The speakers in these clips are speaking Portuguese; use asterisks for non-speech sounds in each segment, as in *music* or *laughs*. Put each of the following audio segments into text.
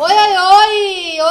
我要有。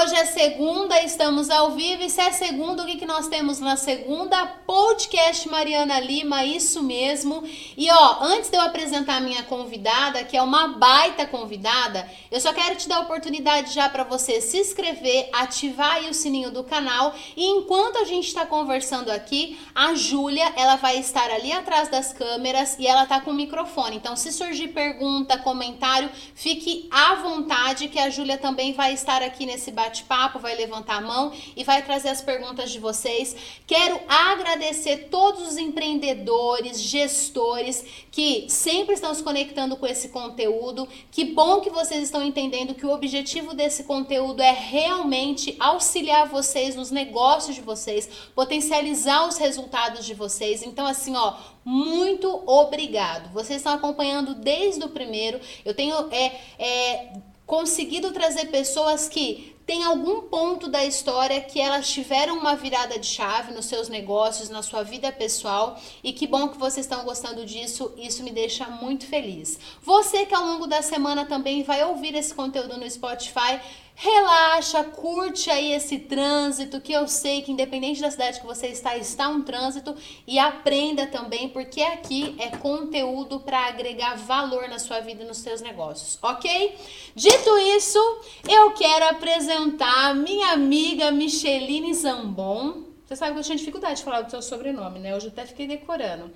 Hoje é segunda, estamos ao vivo. E se é segunda, o que, que nós temos na segunda? Podcast Mariana Lima, isso mesmo. E ó, antes de eu apresentar a minha convidada, que é uma baita convidada, eu só quero te dar a oportunidade já para você se inscrever, ativar aí o sininho do canal. E enquanto a gente está conversando aqui, a Júlia, ela vai estar ali atrás das câmeras e ela tá com o microfone. Então, se surgir pergunta, comentário, fique à vontade que a Júlia também vai estar aqui nesse bate-papo, vai levantar a mão e vai trazer as perguntas de vocês. Quero agradecer todos os empreendedores, gestores que sempre estão se conectando com esse conteúdo. Que bom que vocês estão entendendo que o objetivo desse conteúdo é realmente auxiliar vocês nos negócios de vocês, potencializar os resultados de vocês. Então, assim, ó, muito obrigado. Vocês estão acompanhando desde o primeiro. Eu tenho é, é conseguido trazer pessoas que têm algum ponto da história que elas tiveram uma virada de chave nos seus negócios, na sua vida pessoal. E que bom que vocês estão gostando disso, isso me deixa muito feliz. Você que ao longo da semana também vai ouvir esse conteúdo no Spotify, Relaxa, curte aí esse trânsito, que eu sei que independente da cidade que você está, está um trânsito e aprenda também, porque aqui é conteúdo para agregar valor na sua vida e nos seus negócios, ok? Dito isso, eu quero apresentar minha amiga Micheline Zambon. Você sabe que eu tinha dificuldade de falar do seu sobrenome, né? Hoje eu até fiquei decorando.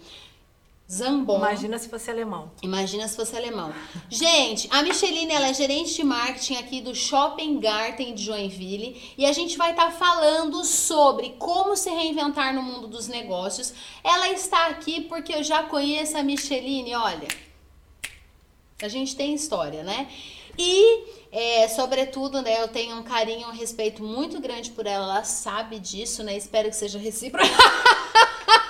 Zambon. Imagina se fosse alemão. Imagina se fosse alemão. Gente, a Micheline ela é gerente de marketing aqui do Shopping Garten de Joinville e a gente vai estar tá falando sobre como se reinventar no mundo dos negócios. Ela está aqui porque eu já conheço a Micheline, olha. A gente tem história, né? E, é, sobretudo, né, eu tenho um carinho, um respeito muito grande por ela, ela sabe disso, né? Espero que seja recíproco. *laughs*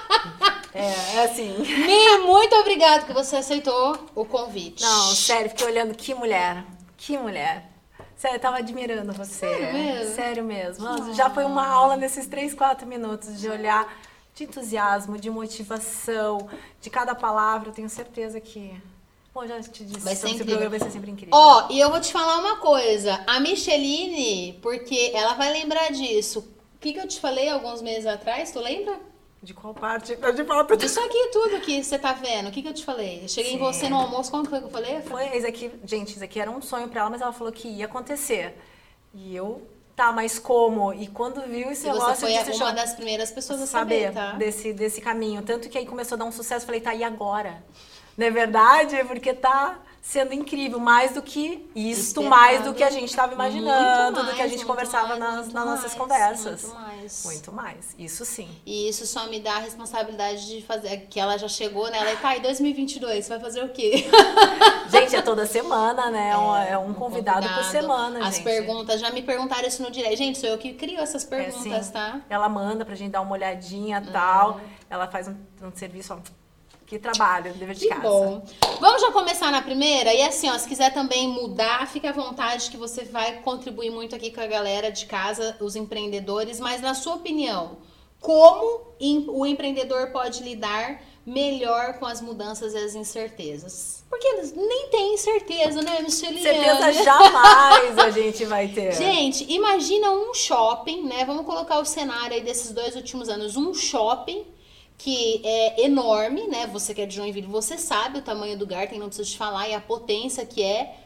É, é assim. *laughs* Mi, muito obrigado que você aceitou o convite. Não, sério, fiquei olhando que mulher. Que mulher. Sério, eu tava admirando você. Sério mesmo? Sério mesmo. Nossa, já foi uma aula nesses 3, 4 minutos de olhar de entusiasmo, de motivação, de cada palavra. Eu tenho certeza que Bom, já te disse, vai ser incrível. programa vai ser sempre incrível. Ó, oh, e eu vou te falar uma coisa. A Micheline, porque ela vai lembrar disso. O que, que eu te falei alguns meses atrás? Tu lembra? De qual parte? De volta. Disso aqui tudo que você tá vendo. O que, que eu te falei? Eu cheguei Sim. em você no almoço, como foi que eu falei? Foi, isso aqui, gente, isso aqui era um sonho pra ela, mas ela falou que ia acontecer. E eu, tá, mas como? E quando viu esse e negócio... você foi uma das primeiras pessoas a saber, saber tá? Desse, desse caminho. Tanto que aí começou a dar um sucesso, falei, tá, e agora? Não é verdade? Porque tá sendo incrível, mais do que isto, mais do que a gente estava imaginando, mais, do que a gente conversava mais, nas, nas nossas conversas. Muito mais. Muito mais, isso sim. E isso só me dá a responsabilidade de fazer, que ela já chegou, né? Ela é, tá, em 2022, vai fazer o quê? *laughs* Gente, é toda semana, né? É, é um, um convidado, convidado, por semana, As gente. perguntas, já me perguntaram isso no direct. Gente, sou eu que crio essas é, perguntas, é, tá? Ela manda pra gente dar uma olhadinha e tal. Ela faz um, um serviço, ó, que trabalho, dever de que casa. Bom. Vamos já começar na primeira? E assim, ó, se quiser também mudar, fique à vontade que você vai contribuir muito aqui com a galera de casa, os empreendedores. Mas na sua opinião, como o empreendedor pode lidar melhor com as mudanças e as incertezas? Porque nem tem incerteza, né, Micheliane? Certeza *laughs* jamais a gente vai ter. Gente, imagina um shopping, né? Vamos colocar o cenário aí desses dois últimos anos. Um shopping que é enorme, né? Você que é de Joinville, você sabe o tamanho do Garten, não preciso te falar, e a potência que é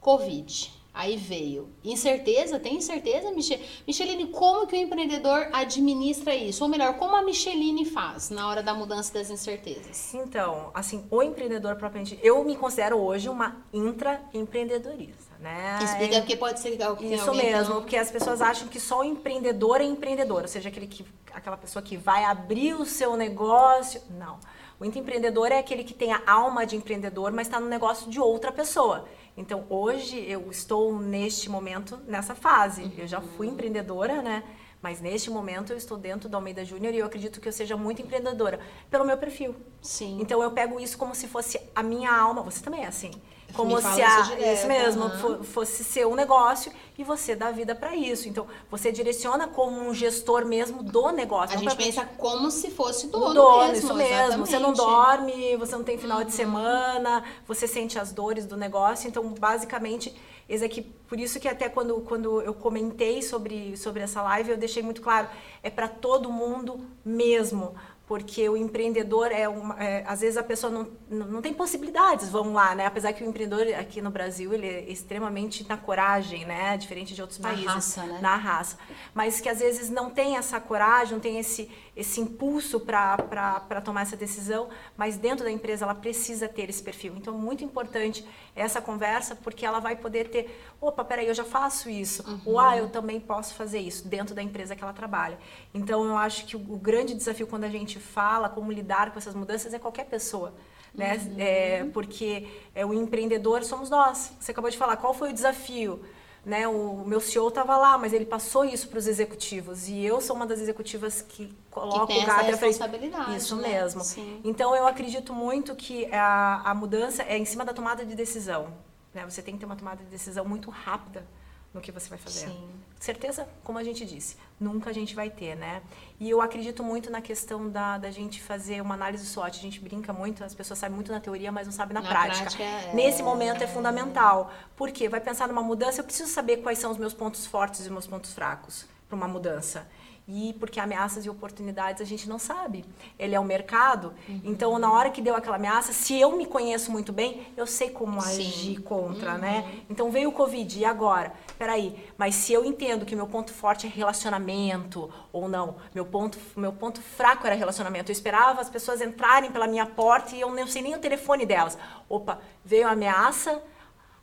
Covid. Aí veio. Incerteza? Tem incerteza, Michel? Micheline, como que o empreendedor administra isso? Ou melhor, como a Micheline faz na hora da mudança das incertezas? Então, assim, o empreendedor propriamente... Eu me considero hoje uma intraempreendedorista, né? Explica, porque pode ser que Isso mesmo, porque as pessoas acham que só o empreendedor é empreendedor, ou seja, aquele que, aquela pessoa que vai abrir o seu negócio. Não. O intraempreendedor é aquele que tem a alma de empreendedor, mas está no negócio de outra pessoa. Então, hoje eu estou neste momento nessa fase. Uhum. Eu já fui uhum. empreendedora, né? Mas neste momento eu estou dentro da Almeida Júnior e eu acredito que eu seja muito empreendedora pelo meu perfil. Sim. Então eu pego isso como se fosse a minha alma. Você também é assim. Como se a, isso, isso mesmo uhum. fosse seu negócio e você dá vida para isso. Então, você direciona como um gestor mesmo do negócio. A gente pensa como se fosse dono, dono mesmo. Isso mesmo. Exatamente. Você não dorme, você não tem final uhum. de semana, você sente as dores do negócio. Então, basicamente, esse aqui, por isso que até quando, quando eu comentei sobre, sobre essa live, eu deixei muito claro, é para todo mundo mesmo porque o empreendedor é, uma, é, às vezes a pessoa não, não tem possibilidades, vamos lá, né? Apesar que o empreendedor aqui no Brasil ele é extremamente na coragem, né? Diferente de outros na países, raça, né? na raça, mas que às vezes não tem essa coragem, não tem esse esse impulso para tomar essa decisão, mas dentro da empresa ela precisa ter esse perfil. Então, muito importante essa conversa, porque ela vai poder ter, opa, peraí, eu já faço isso, uhum. ou ah, eu também posso fazer isso dentro da empresa que ela trabalha. Então, eu acho que o, o grande desafio quando a gente fala como lidar com essas mudanças é qualquer pessoa. Né? Uhum. É, porque é, o empreendedor somos nós. Você acabou de falar, qual foi o desafio? né? O meu CEO estava lá, mas ele passou isso para os executivos e eu sou uma das executivas que coloco que o gato à responsabilidade. Isso né? mesmo. Sim. Então eu acredito muito que a, a mudança é em cima da tomada de decisão. Né? Você tem que ter uma tomada de decisão muito rápida no que você vai fazer. Sim. Certeza, como a gente disse, nunca a gente vai ter, né? E eu acredito muito na questão da, da gente fazer uma análise SWOT. A gente brinca muito, as pessoas sabem muito na teoria, mas não sabem na, na prática. prática é... Nesse momento é fundamental. Porque vai pensar numa mudança, eu preciso saber quais são os meus pontos fortes e os meus pontos fracos para uma mudança e porque ameaças e oportunidades a gente não sabe. Ele é o mercado, uhum. então na hora que deu aquela ameaça, se eu me conheço muito bem, eu sei como Sim. agir contra, uhum. né? Então veio o Covid, e agora? Peraí, mas se eu entendo que meu ponto forte é relacionamento, ou não, meu ponto, meu ponto fraco era relacionamento, eu esperava as pessoas entrarem pela minha porta e eu não sei nem o telefone delas. Opa, veio a ameaça,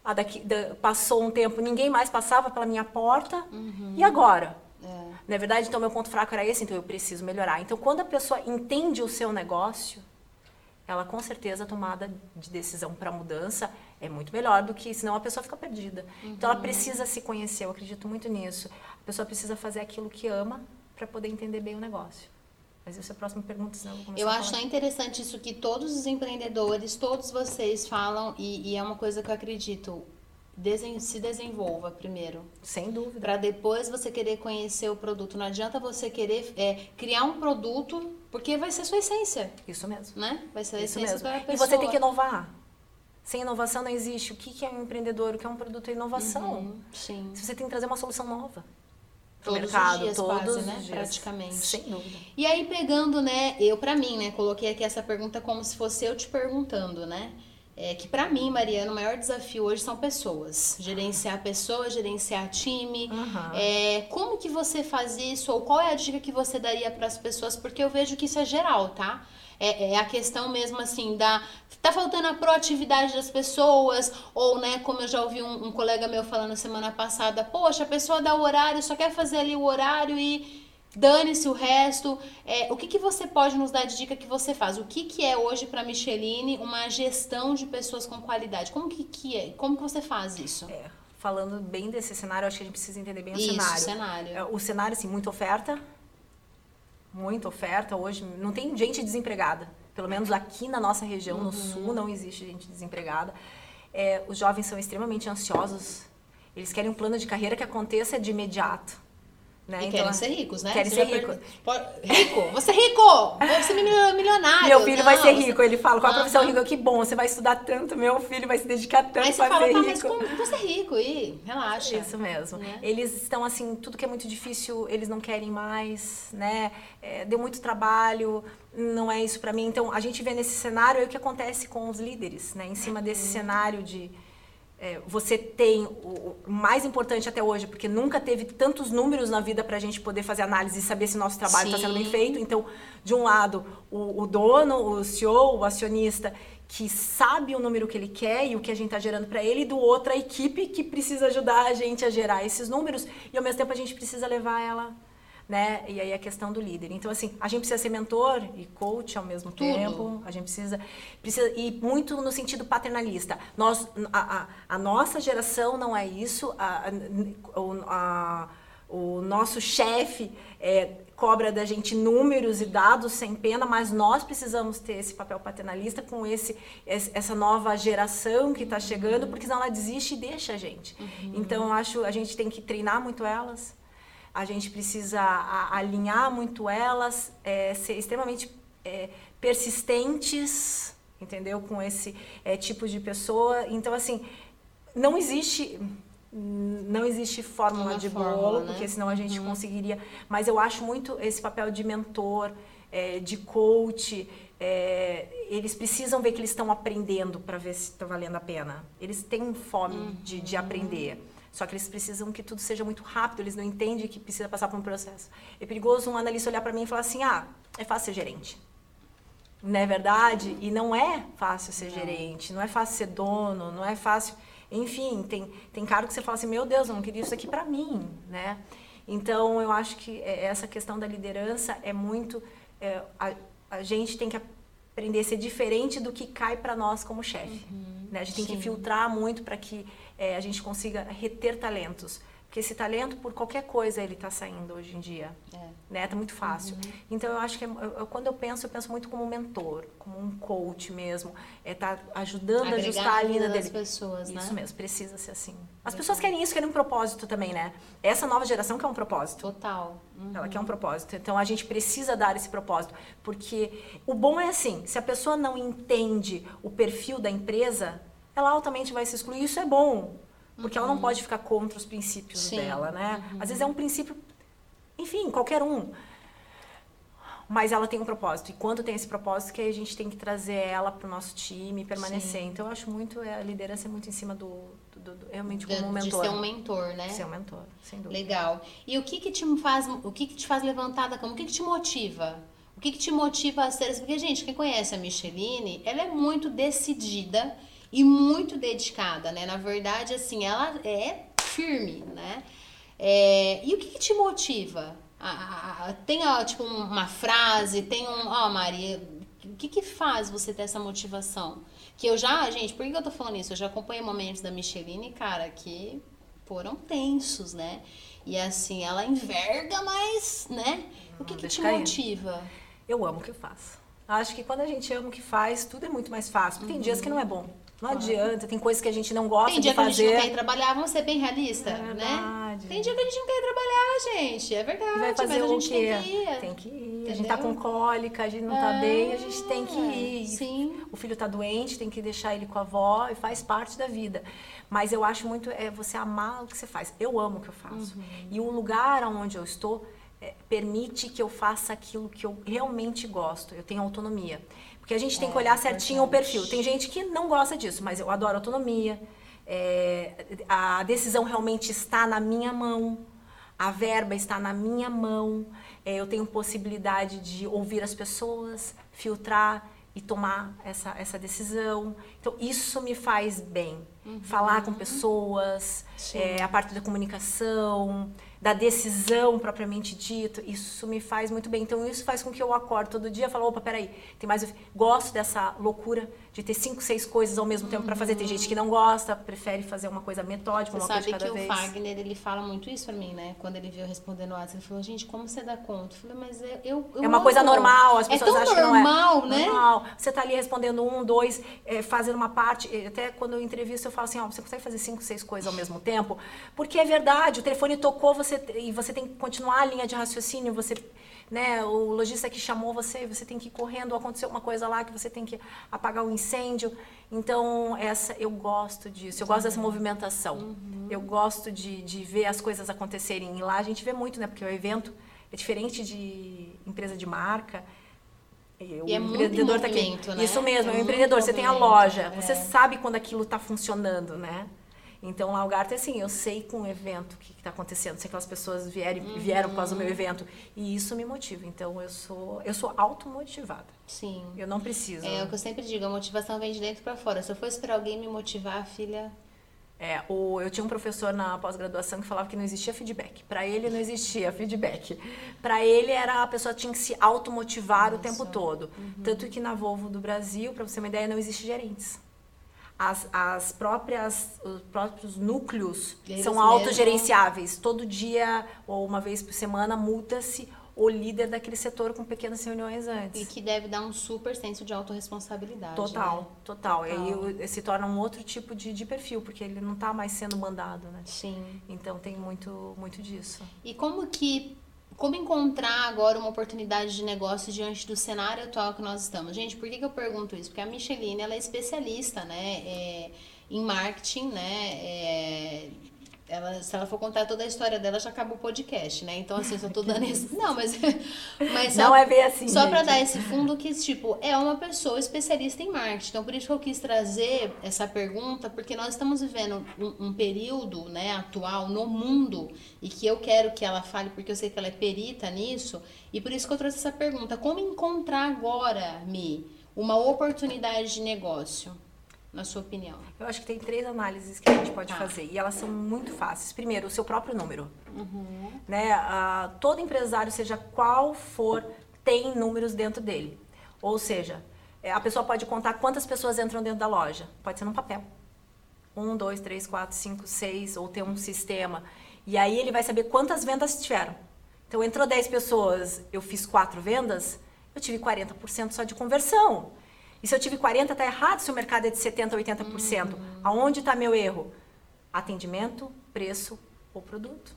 a daqui, da, passou um tempo, ninguém mais passava pela minha porta, uhum. e agora? É. Na verdade, então meu ponto fraco era esse, então eu preciso melhorar. Então, quando a pessoa entende o seu negócio, ela com certeza a tomada de decisão para mudança é muito melhor do que senão a pessoa fica perdida. Uhum. Então ela precisa se conhecer, eu acredito muito nisso. A pessoa precisa fazer aquilo que ama para poder entender bem o negócio. Mas essa é a próxima pergunta, senão eu vou Eu acho tão interessante isso que todos os empreendedores, todos vocês falam, e, e é uma coisa que eu acredito desen se desenvolva primeiro. Sem dúvida. Para depois você querer conhecer o produto. Não adianta você querer é, criar um produto, porque vai ser sua essência. Isso mesmo. Né? Vai ser a Isso essência mesmo. da pessoa. E você tem que inovar. Sem inovação não existe. O que é um empreendedor? O que é um produto? É inovação. Uhum, sim. Você tem que trazer uma solução nova. Todos mercado, os dias, todos quase, né? dias. Praticamente. Sem dúvida. E aí, pegando, né? Eu, para mim, né? Coloquei aqui essa pergunta como se fosse eu te perguntando, né? É que para mim, Mariana, o maior desafio hoje são pessoas. Gerenciar pessoas, gerenciar time. Uhum. É, como que você faz isso? Ou qual é a dica que você daria para as pessoas? Porque eu vejo que isso é geral, tá? É, é, a questão mesmo assim da. Tá faltando a proatividade das pessoas, ou, né, como eu já ouvi um, um colega meu falando semana passada, poxa, a pessoa dá o horário, só quer fazer ali o horário e dane-se o resto. É, o que, que você pode nos dar de dica que você faz? O que, que é hoje para Micheline uma gestão de pessoas com qualidade? Como que, que é? Como que você faz isso? É, falando bem desse cenário, acho que a gente precisa entender bem o isso, cenário. cenário. É, o cenário, assim, muita oferta. Muita oferta. Hoje não tem gente desempregada. Pelo menos aqui na nossa região, Uhum. no sul, não existe gente desempregada. É, os jovens são extremamente ansiosos. Eles querem um plano de carreira que aconteça de imediato. Né? E Então, querem ser ricos, né? querem Você ser per- Pode- Rico! Você é rico! Vou ser milio- milionário! Meu filho vai Não, ser você- rico. Ele fala, qual a profissão Aham. rica? Que bom, você vai estudar tanto, meu filho vai se dedicar tanto Aí você para fala, ser tá, rico. mas como você é rico? Ih, relaxa. Isso mesmo. Né? Eles estão assim, tudo que é muito difícil, eles não querem mais, né? É, deu muito trabalho, não é isso para mim. Então, a gente vê nesse cenário aí o que acontece com os líderes, né? Em cima desse Uhum. cenário de é, você tem o, o mais importante até hoje, porque nunca teve tantos números na vida para a gente poder fazer análise e saber se nosso trabalho está sendo bem feito. Então, de um lado, o, o dono, o CEO, o acionista, que sabe o número que ele quer e o que a gente está gerando para ele, e do outro, a equipe que precisa ajudar a gente a gerar esses números, e ao mesmo tempo a gente precisa levar ela. Né? E aí a questão do líder. Então, assim, a gente precisa ser mentor e coach ao mesmo Tudo. tempo. A gente precisa, precisa e muito no sentido paternalista. Nós, a, a, a nossa geração não é isso. A, a, o nosso chefe é, cobra da gente números e dados sem pena, mas nós precisamos ter esse papel paternalista com esse, essa nova geração que está chegando, porque senão ela desiste e deixa a gente. Uhum. Então, acho a gente tem que treinar muito elas, a gente precisa alinhar muito elas, é, ser extremamente é, persistentes, entendeu? Com esse é, tipo de pessoa. Então, assim, não existe não existe fórmula Uma de fórmula, bolo, né? porque senão a gente uhum. conseguiria. Mas eu acho muito esse papel de mentor, é, de coach. É, eles precisam ver que eles estão aprendendo para ver se está valendo a pena. Eles têm fome uhum. de, de aprender. Só que eles precisam que tudo seja muito rápido, eles não entendem que precisa passar por um processo. É perigoso um analista olhar para mim e falar assim: ah, é fácil ser gerente. Não é verdade? E não é fácil ser não. gerente, não é fácil ser dono, não é fácil. Enfim, tem, tem cara que você fala assim, meu Deus, eu não queria isso aqui para mim, né? Então, eu acho que é, essa questão da liderança é muito... É, a, a gente tem que aprender a ser diferente do que cai para nós como chefe. Uhum, né? A gente sim. tem que filtrar muito para que é, a gente consiga reter talentos. Porque esse talento, por qualquer coisa, ele está saindo hoje em dia. É. Né? Tá muito fácil. Uhum. Então, eu acho que é, eu, quando eu penso, eu penso muito como um mentor, como um coach mesmo. É tá ajudando Agregar a ajustar a linha dele. pessoas, isso né? mesmo, precisa ser assim. As pessoas querem isso, querem um propósito também, né? Essa nova geração quer um propósito. Total. Uhum. Ela quer um propósito. Então, a gente precisa dar esse propósito. Porque o bom é assim, se a pessoa não entende o perfil da empresa, ela altamente vai se excluir. Isso é bom. Porque uhum. ela não uhum. pode ficar contra os princípios Sim. dela, né? Uhum. Às vezes é um princípio, enfim, qualquer um. Mas ela tem um propósito. E quando tem esse propósito, que a gente tem que trazer ela para o nosso time e permanecer. Sim. Então, eu acho muito, é, a liderança é muito em cima do, do, do realmente como um mentor. De ser um mentor, né? Ser um mentor, sem dúvida. Legal. E o que que te faz, o que que te faz levantar da cama? O que que te motiva? O que que te motiva a ser... Porque, gente, quem conhece a Micheline, ela é muito decidida e muito dedicada, né? Na verdade, assim, ela é firme, né? É, e o que, que te motiva? tem, tipo, uma frase, tem um... Ó, oh, Maria, o que que faz você ter essa motivação? Que eu já, gente, por que eu tô falando isso? Eu já acompanhei momentos da Micheline, cara, que foram tensos, né? E assim, ela enverga, mas, né? O que, que te motiva? Eu amo o que eu faço. Acho que quando a gente ama o que faz, tudo é muito mais fácil. Uhum. Tem dias que não é bom. Não adianta, tem coisas que a gente não gosta de fazer. Tem dia que a gente não quer ir trabalhar, vamos ser bem realista, é né? Tem dia que a gente não quer ir trabalhar, gente, é verdade. Vai fazer mas o quê? Tem que ir. Tem que ir. Entendeu? A gente tá com cólica, a gente não tá bem, a gente tem que ir. Sim. O filho tá doente, tem que deixar ele com a avó e faz parte da vida. Mas eu acho muito é você amar o que você faz. Eu amo o que eu faço. Uhum. E o lugar onde eu estou é, permite que eu faça aquilo que eu realmente gosto. Eu tenho autonomia. Porque a gente tem que olhar certinho o perfil. Tem gente que não gosta disso, mas eu adoro autonomia. É, a decisão realmente está na minha mão. A verba está na minha mão. É, eu tenho possibilidade de ouvir as pessoas, filtrar e tomar essa, essa decisão. Então, isso me faz bem. Uhum. Falar com pessoas, é, a parte da comunicação, da decisão propriamente dito, isso me faz muito bem. Então, isso faz com que eu acorde todo dia e falo, opa, peraí, tem mais... Gosto dessa loucura de ter cinco, seis coisas ao mesmo tempo uhum. para fazer. Tem gente que não gosta, prefere fazer uma coisa metódica, você uma coisa de cada vez. Sabe que o Fagner, ele fala muito isso para mim, né? Quando ele veio respondendo o WhatsApp, ele falou, gente, como você dá conta? Eu falei, mas eu, eu, É uma coisa normal, as pessoas é acham normal, que não é. né? Normal, Você tá ali respondendo um, dois, é, fazendo uma parte. Até quando eu entrevisto, eu falo assim, ó, você consegue fazer cinco, seis coisas ao mesmo tempo? Porque é verdade, o telefone tocou você e você tem que continuar a linha de raciocínio, você né, o lojista que chamou você, você tem que ir correndo, aconteceu uma coisa lá que você tem que apagar o incêndio. Então, essa eu gosto disso, eu gosto dessa movimentação. Uhum. Eu gosto de, de ver as coisas acontecerem. E lá a gente vê muito, né? Porque o evento é diferente de empresa de marca. E o é empreendedor tá aqui. Né? Isso mesmo, é, é um empreendedor. Você tem a loja, é. você sabe quando aquilo está funcionando, né? Então, lá o Garta, assim, eu sei com o evento o que está acontecendo, sei que aquelas pessoas vieram, uhum. vieram por causa do meu evento. E isso me motiva. Então, eu sou, eu sou automotivada. Sim. Eu não preciso. É o que eu sempre digo, a motivação vem de dentro para fora. Se eu for esperar alguém me motivar, filha... É, o, eu tinha um professor na pós-graduação que falava que não existia feedback. Para ele não existia feedback. Para ele era a pessoa tinha que se automotivar Nossa. o tempo todo. Uhum. Tanto que na Volvo do Brasil, para você ter uma ideia, não existe gerentes as, as próprias, os próprios núcleos Eles são mesmos. autogerenciáveis. Todo dia ou uma vez por semana muda-se o líder daquele setor com pequenas reuniões antes. E que deve dar um super senso de autorresponsabilidade. Total, né? total. E aí se torna um outro tipo de, de perfil, porque ele não está mais sendo mandado, né? Sim. Então tem muito, muito disso. E como que como encontrar agora uma oportunidade de negócio diante do cenário atual que nós estamos? Gente, por que, que eu pergunto isso? Porque a Micheline ela é especialista, né, é, em marketing, né? é, ela, se ela for contar toda a história dela, já acaba o podcast, né? Então, assim, eu só tô dando esse. Não, mas. *laughs* mas só- Não é bem assim, Só pra gente. dar esse fundo que, tipo, é uma pessoa especialista em marketing. Então, por isso que eu quis trazer essa pergunta, porque nós estamos vivendo um, um período, né, atual no mundo, e que eu quero que ela fale, porque eu sei que ela é perita nisso, e por isso que eu trouxe essa pergunta. Como encontrar agora, Mi, uma oportunidade de negócio, na sua opinião? Eu acho que tem três análises que a gente pode fazer e elas são muito fáceis. Primeiro, o seu próprio número. Né? Ah, todo empresário, seja qual for, tem números dentro dele. Ou seja, é, a pessoa pode contar quantas pessoas entram dentro da loja. Pode ser num papel. Um, dois, três, quatro, cinco, seis, ou ter um sistema. E aí ele vai saber quantas vendas tiveram. Então, entrou 10 pessoas, eu fiz quatro vendas, eu tive 40% só de conversão. E se eu tive 40%, está errado se o mercado é de 70%, 80%. Aonde está meu erro? Atendimento, preço ou produto.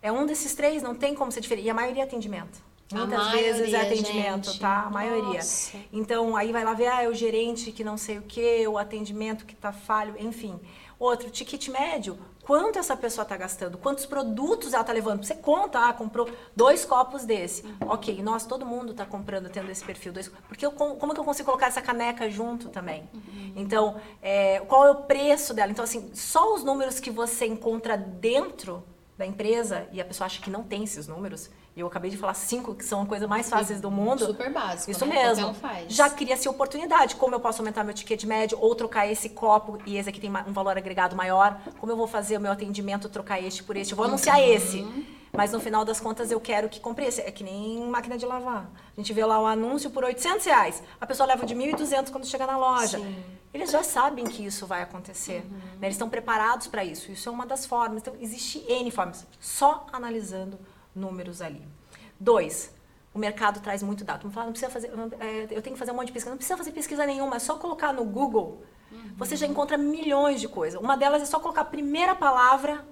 É um desses três, não tem como ser diferente. E a maioria é atendimento. Muitas vezes é maioria, atendimento, gente. tá? A maioria. Nossa. Então, aí vai lá ver, ah, é o gerente que não sei o quê, o atendimento que tá falho, enfim. Outro, ticket médio, quanto essa pessoa tá gastando? Quantos produtos ela tá levando? Você conta, ah, comprou dois copos desse. Uhum. Ok, nós, todo mundo tá comprando, tendo esse perfil. Dois, porque eu, com- como que eu consigo colocar essa caneca junto também? Uhum. Então, é, qual é o preço dela? Então, assim, só os números que você encontra dentro da empresa, e a pessoa acha que não tem esses números, e eu acabei de falar cinco que são a coisa mais fáceis do mundo. Super básico, Isso né? mesmo. Um. Já cria-se oportunidade. Como eu posso aumentar meu ticket médio ou trocar esse copo e esse aqui tem um valor agregado maior? Como eu vou fazer o meu atendimento, trocar este por este? Eu vou anunciar Uhum. esse. Mas no final das contas eu quero que compre esse. É que nem máquina de lavar. A gente vê lá o anúncio por 800 reais. A pessoa leva de 1.200 quando chega na loja. Sim. Eles já sabem que isso vai acontecer. Uhum. né? Eles estão preparados para isso. Isso é uma das formas. Então, existe N formas. Só analisando números ali. Dois, o mercado traz muito dado. Vamos falar, não precisa fazer. é, eu tenho que fazer um monte de pesquisa. Não precisa fazer pesquisa nenhuma, é só colocar no Google. Você já encontra milhões de coisas. Uma delas é só colocar a primeira palavra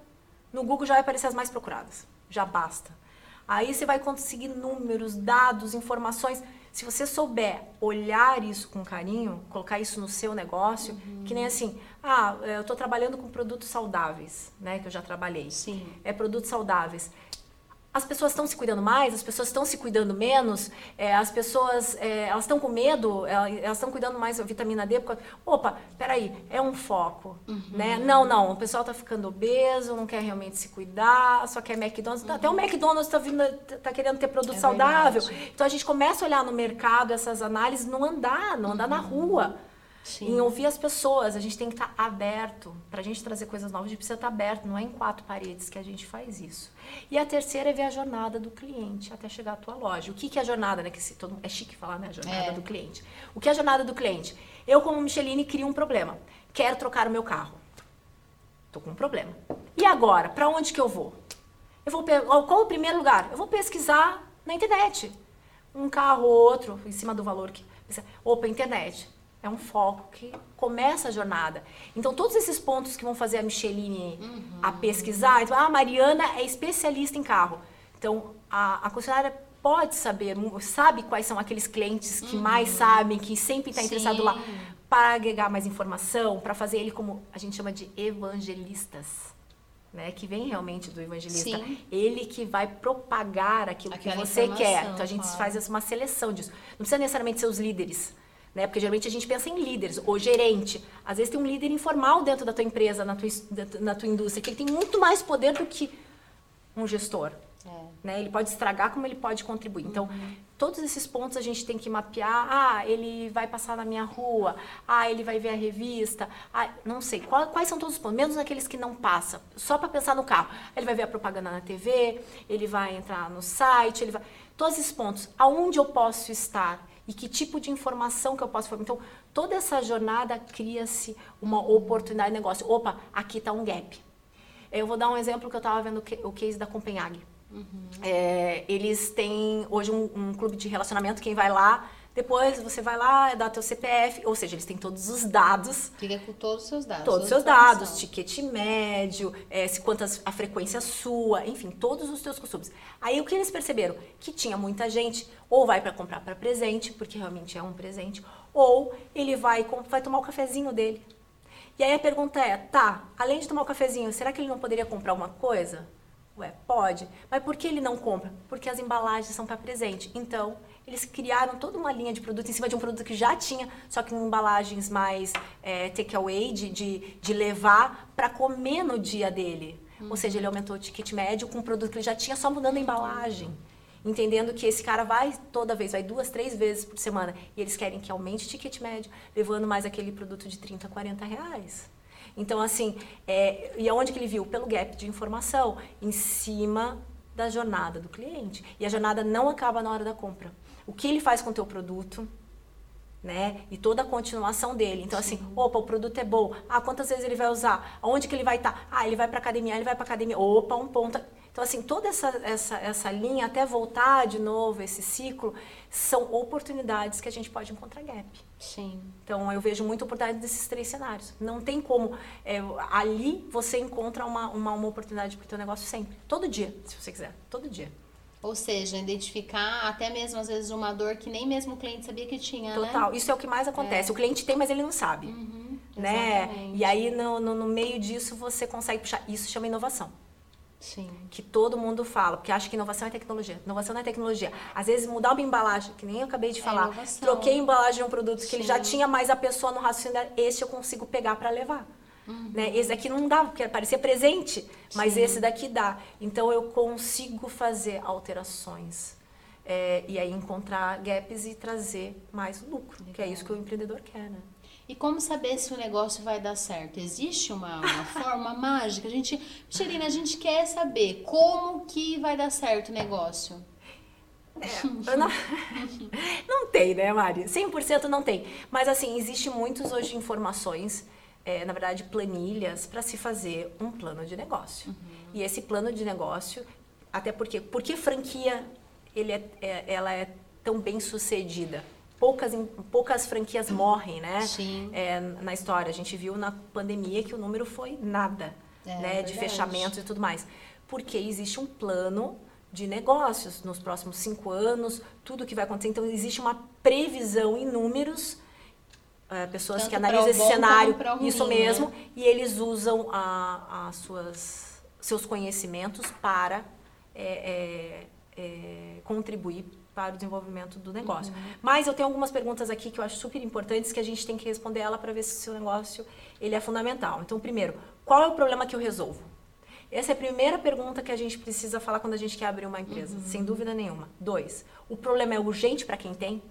no Google, já vai aparecer as mais procuradas. Já basta. Aí você vai conseguir números, dados, informações. Se você souber olhar isso com carinho, colocar isso no seu negócio, que nem assim, ah, eu estou trabalhando com produtos saudáveis, né? Que eu já trabalhei. Sim. É produtos saudáveis. As pessoas estão se cuidando mais, as pessoas estão se cuidando menos, é, as pessoas é, elas estão com medo, ela- elas estão cuidando mais da vitamina D. Porque, opa, peraí, é um foco, né? Não, não, o pessoal está ficando obeso, não quer realmente se cuidar, só quer McDonald's. Até o McDonald's está vindo, tá querendo ter produto É saudável. verdade. Então a gente começa a olhar no mercado essas análises, não andar, não andar na rua. Sim. Em ouvir as pessoas, a gente tem que estar aberto. Para a gente trazer coisas novas, a gente precisa estar aberto, não é em quatro paredes que a gente faz isso. E a terceira é ver a jornada do cliente até chegar à tua loja. O que, que é a jornada, né? Que se, todo, é chique falar, né? A jornada É. do cliente. O que é a jornada do cliente? Eu, como Micheline, crio um problema. Quero trocar o meu carro. Tô com um problema. E agora? Para onde que eu vou? Eu vou pe- qual o primeiro lugar? Eu vou pesquisar na internet. Um carro ou outro, em cima do valor que. Opa, internet. É um foco que começa a jornada. Então, todos esses pontos que vão fazer a Micheline a pesquisar, então, ah, a Mariana é especialista em carro. Então, a, a concessionária pode saber, sabe quais são aqueles clientes que mais sabem, que sempre está interessado lá, para agregar mais informação, para fazer ele como a gente chama de evangelistas. Né, que vem realmente do evangelista. Sim. Ele que vai propagar aquilo Aquela que você quer. Então a gente claro. faz uma seleção disso. Não precisa necessariamente ser os líderes. Né? Porque geralmente a gente pensa em líderes, ou gerente. Às vezes tem um líder informal dentro da tua empresa, na tua, na tua indústria, que ele tem muito mais poder do que um gestor. É. Né? Ele pode estragar como ele pode contribuir. Então, Uhum. todos esses pontos a gente tem que mapear. Ah, ele vai passar na minha rua. Ah, ele vai ver a revista. Ah, não sei. Qual- quais são todos os pontos? Menos aqueles que não passam. Só para pensar no carro. Ele vai ver a propaganda na TV, ele vai entrar no site, ele vai... Todos esses pontos. Aonde eu posso estar? E que tipo de informação que eu posso... Então, toda essa jornada cria-se uma oportunidade de negócio. Opa, aqui está um gap. Eu vou dar um exemplo que eu estava vendo o case da Copenhague. Uhum. É, eles têm hoje um, um clube de relacionamento, quem vai lá depois você vai lá, dá teu CPF, ou seja, eles têm todos os dados. Fica com todos os seus dados. Todos os seus dados, ticket médio, é, se quantas a frequência sua, enfim, todos os teus costumes. Aí o que eles perceberam? Que tinha muita gente, ou vai para comprar para presente, porque realmente é um presente, ou ele vai, vai tomar o cafezinho dele. E aí a pergunta é, tá, além de tomar o cafezinho, será que ele não poderia comprar uma coisa? Ué, pode. Mas por que ele não compra? Porque as embalagens são para presente. Então, eles criaram toda uma linha de produto em cima de um produto que já tinha, só que em embalagens mais é, takeaway, de, de, de levar para comer no dia dele. Ou seja, ele aumentou o ticket médio com um produto que ele já tinha, só mudando a embalagem. Entendendo que esse cara vai toda vez, vai duas, três vezes por semana. E eles querem que aumente o ticket médio, levando mais aquele produto de 30, 40 reais. Então, assim, é, e aonde que ele viu? Pelo gap de informação, em cima da jornada do cliente. E a jornada não acaba na hora da compra o que ele faz com o teu produto, né? E toda a continuação dele. Então, assim, Sim. assim, opa, o produto é bom. Ah, quantas vezes ele vai usar? Aonde que ele vai estar? Tá? Ah, ele vai para academia, ele vai para academia. Opa, um ponto. Então, assim, toda essa, essa, essa linha, até voltar de novo, esse ciclo, são oportunidades que a gente pode encontrar gap. Sim. Então, eu vejo muita oportunidade desses três cenários. Não tem como. É, ali você encontra uma, uma, uma oportunidade para o teu negócio sempre. Todo dia, se você quiser. Todo dia. Ou seja, identificar até mesmo às vezes uma dor que nem mesmo o cliente sabia que tinha, né? Total, né? isso é o que mais acontece. É. O cliente tem, mas ele não sabe. Uhum, né? E aí no, no, no, meio disso você consegue puxar. Isso chama inovação. Sim. Que todo mundo fala, porque acha que inovação é tecnologia. Inovação não é tecnologia. Às vezes mudar uma embalagem, que nem eu acabei de é falar. Troquei a embalagem de um produto Sim. que ele já tinha, mas a pessoa no raciocínio, esse eu consigo pegar para levar. Uhum. Né? Esse daqui não dá, porque parecia presente, mas Sim. esse daqui dá. Então eu consigo fazer alterações. É, e aí encontrar gaps e trazer mais lucro, Legal. que é isso que o empreendedor quer, né? E como saber se o negócio vai dar certo? Existe uma, uma *laughs* forma mágica? A gente, Michelina, a gente quer saber como que vai dar certo o negócio. É, não, *laughs* não tem, né, Mari? 100% não tem. Mas, assim, existe muitos hoje informações é, na verdade, planilhas para se fazer um plano de negócio. Uhum. E esse plano de negócio, até porque, porque franquia ele é, é, ela é tão bem sucedida? Poucas, poucas franquias morrem, né? Sim. É, na história. A gente viu na pandemia que o número foi nada, é, né? De fechamentos e tudo mais. Porque existe um plano de negócios nos próximos cinco anos, tudo que vai acontecer. Então, existe uma previsão em números é, pessoas Tanto que analisam esse cenário, isso né? mesmo, né? e eles usam a, a suas, seus conhecimentos para é, é, é, contribuir para o desenvolvimento do negócio. Uhum. Mas eu tenho algumas perguntas aqui que eu acho super importantes que a gente tem que responder ela para ver se o seu negócio ele é fundamental. Então, primeiro, qual é o problema que eu resolvo? Essa é a primeira pergunta que a gente precisa falar quando a gente quer abrir uma empresa, uhum. sem dúvida nenhuma. Dois, o problema é urgente para quem tem,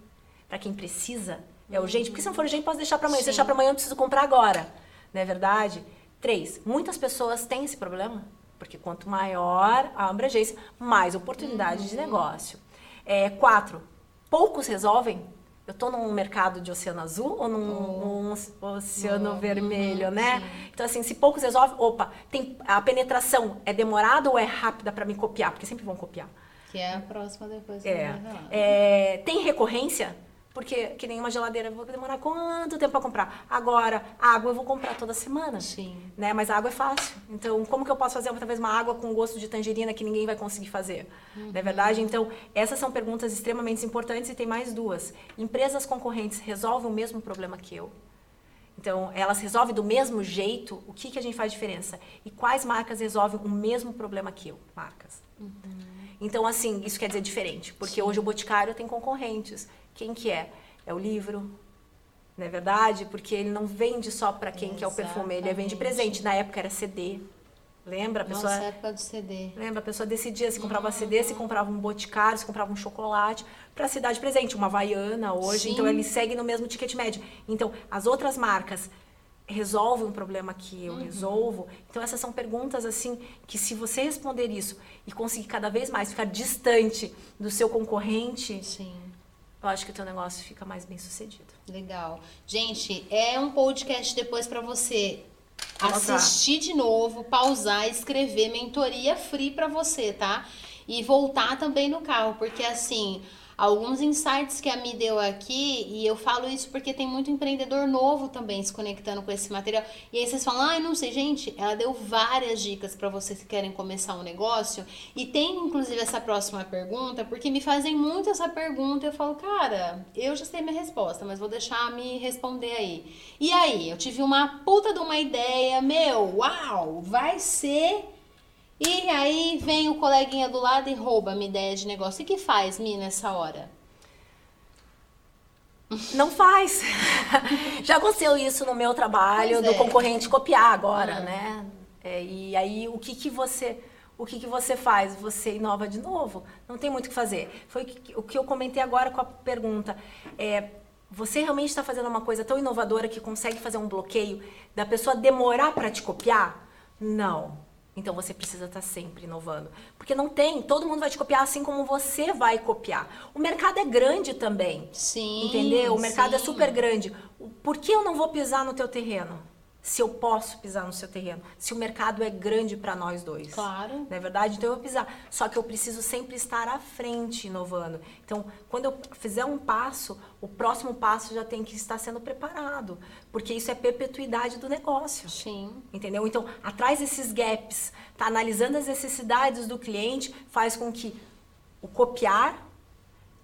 para quem precisa? É urgente? Porque se não for urgente, posso deixar para amanhã. Se deixar para amanhã, eu preciso comprar agora. Não é verdade? Três, muitas pessoas têm esse problema. Porque quanto maior a abrangência, mais oportunidade uhum. de negócio. É, quatro, poucos resolvem. Eu estou num mercado de oceano azul ou num, num oceano uhum. vermelho, né? Sim. Então, assim, se poucos resolvem, opa, tem, a penetração é demorada ou é rápida para me copiar? Porque sempre vão copiar. Que é a próxima depois. É. é. Tem recorrência? Porque, que nem uma geladeira, eu vou demorar quanto tempo para comprar? Agora, água eu vou comprar toda semana. Sim. Né? Mas a água é fácil. Então, como que eu posso fazer talvez uma água com gosto de tangerina que ninguém vai conseguir fazer? Uhum. Não é verdade? Então, essas são perguntas extremamente importantes e tem mais duas. Empresas concorrentes resolvem o mesmo problema que eu? Então, elas resolvem do mesmo jeito? O que, que a gente faz diferença? E quais marcas resolvem o mesmo problema que eu? Marcas. Uhum. Então, assim, isso quer dizer diferente. Porque Sim. hoje o Boticário tem concorrentes quem que é? É o livro, não é verdade? Porque ele não vende só para quem quer o perfume, ele vende presente. Na época era CD. Lembra? A pessoa, Nossa, época do CD. Lembra? A pessoa decidia se comprava uhum. CD, se comprava um boticário, se comprava um chocolate para a cidade presente, uma Havaiana hoje. Sim. Então, ele segue no mesmo ticket médio. Então, as outras marcas resolvem um problema que eu uhum. resolvo. Então, essas são perguntas, assim, que se você responder isso e conseguir cada vez mais ficar distante do seu concorrente... Sim eu acho que o teu negócio fica mais bem sucedido. Legal. Gente, é um podcast depois para você assistir de novo, pausar, escrever mentoria free para você, tá? E voltar também no carro, porque assim, alguns insights que a Mi deu aqui, e eu falo isso porque tem muito empreendedor novo também se conectando com esse material. E aí vocês falam, ah, não sei, gente, ela deu várias dicas para vocês que querem começar um negócio. E tem inclusive essa próxima pergunta, porque me fazem muito essa pergunta. Eu falo, cara, eu já sei minha resposta, mas vou deixar a Me responder aí. E aí, eu tive uma puta de uma ideia, meu, uau, vai ser e aí vem o coleguinha do lado e rouba a minha ideia de negócio. E que faz, Mi, nessa hora? Não faz. *laughs* Já aconteceu isso no meu trabalho, pois do é. concorrente copiar agora, uhum. né? É, e aí o que, que você o que, que você faz? Você inova de novo. Não tem muito o que fazer. Foi o que eu comentei agora com a pergunta. É, você realmente está fazendo uma coisa tão inovadora que consegue fazer um bloqueio da pessoa demorar para te copiar? Não. Então você precisa estar sempre inovando. Porque não tem, todo mundo vai te copiar assim como você vai copiar. O mercado é grande também. Sim. Entendeu? O mercado sim. é super grande. Por que eu não vou pisar no teu terreno? Se eu posso pisar no seu terreno, se o mercado é grande para nós dois. Claro. Não é verdade? Então eu vou pisar. Só que eu preciso sempre estar à frente inovando. Então, quando eu fizer um passo, o próximo passo já tem que estar sendo preparado, porque isso é perpetuidade do negócio. Sim. Entendeu? Então, atrás desses gaps, tá analisando as necessidades do cliente, faz com que o copiar,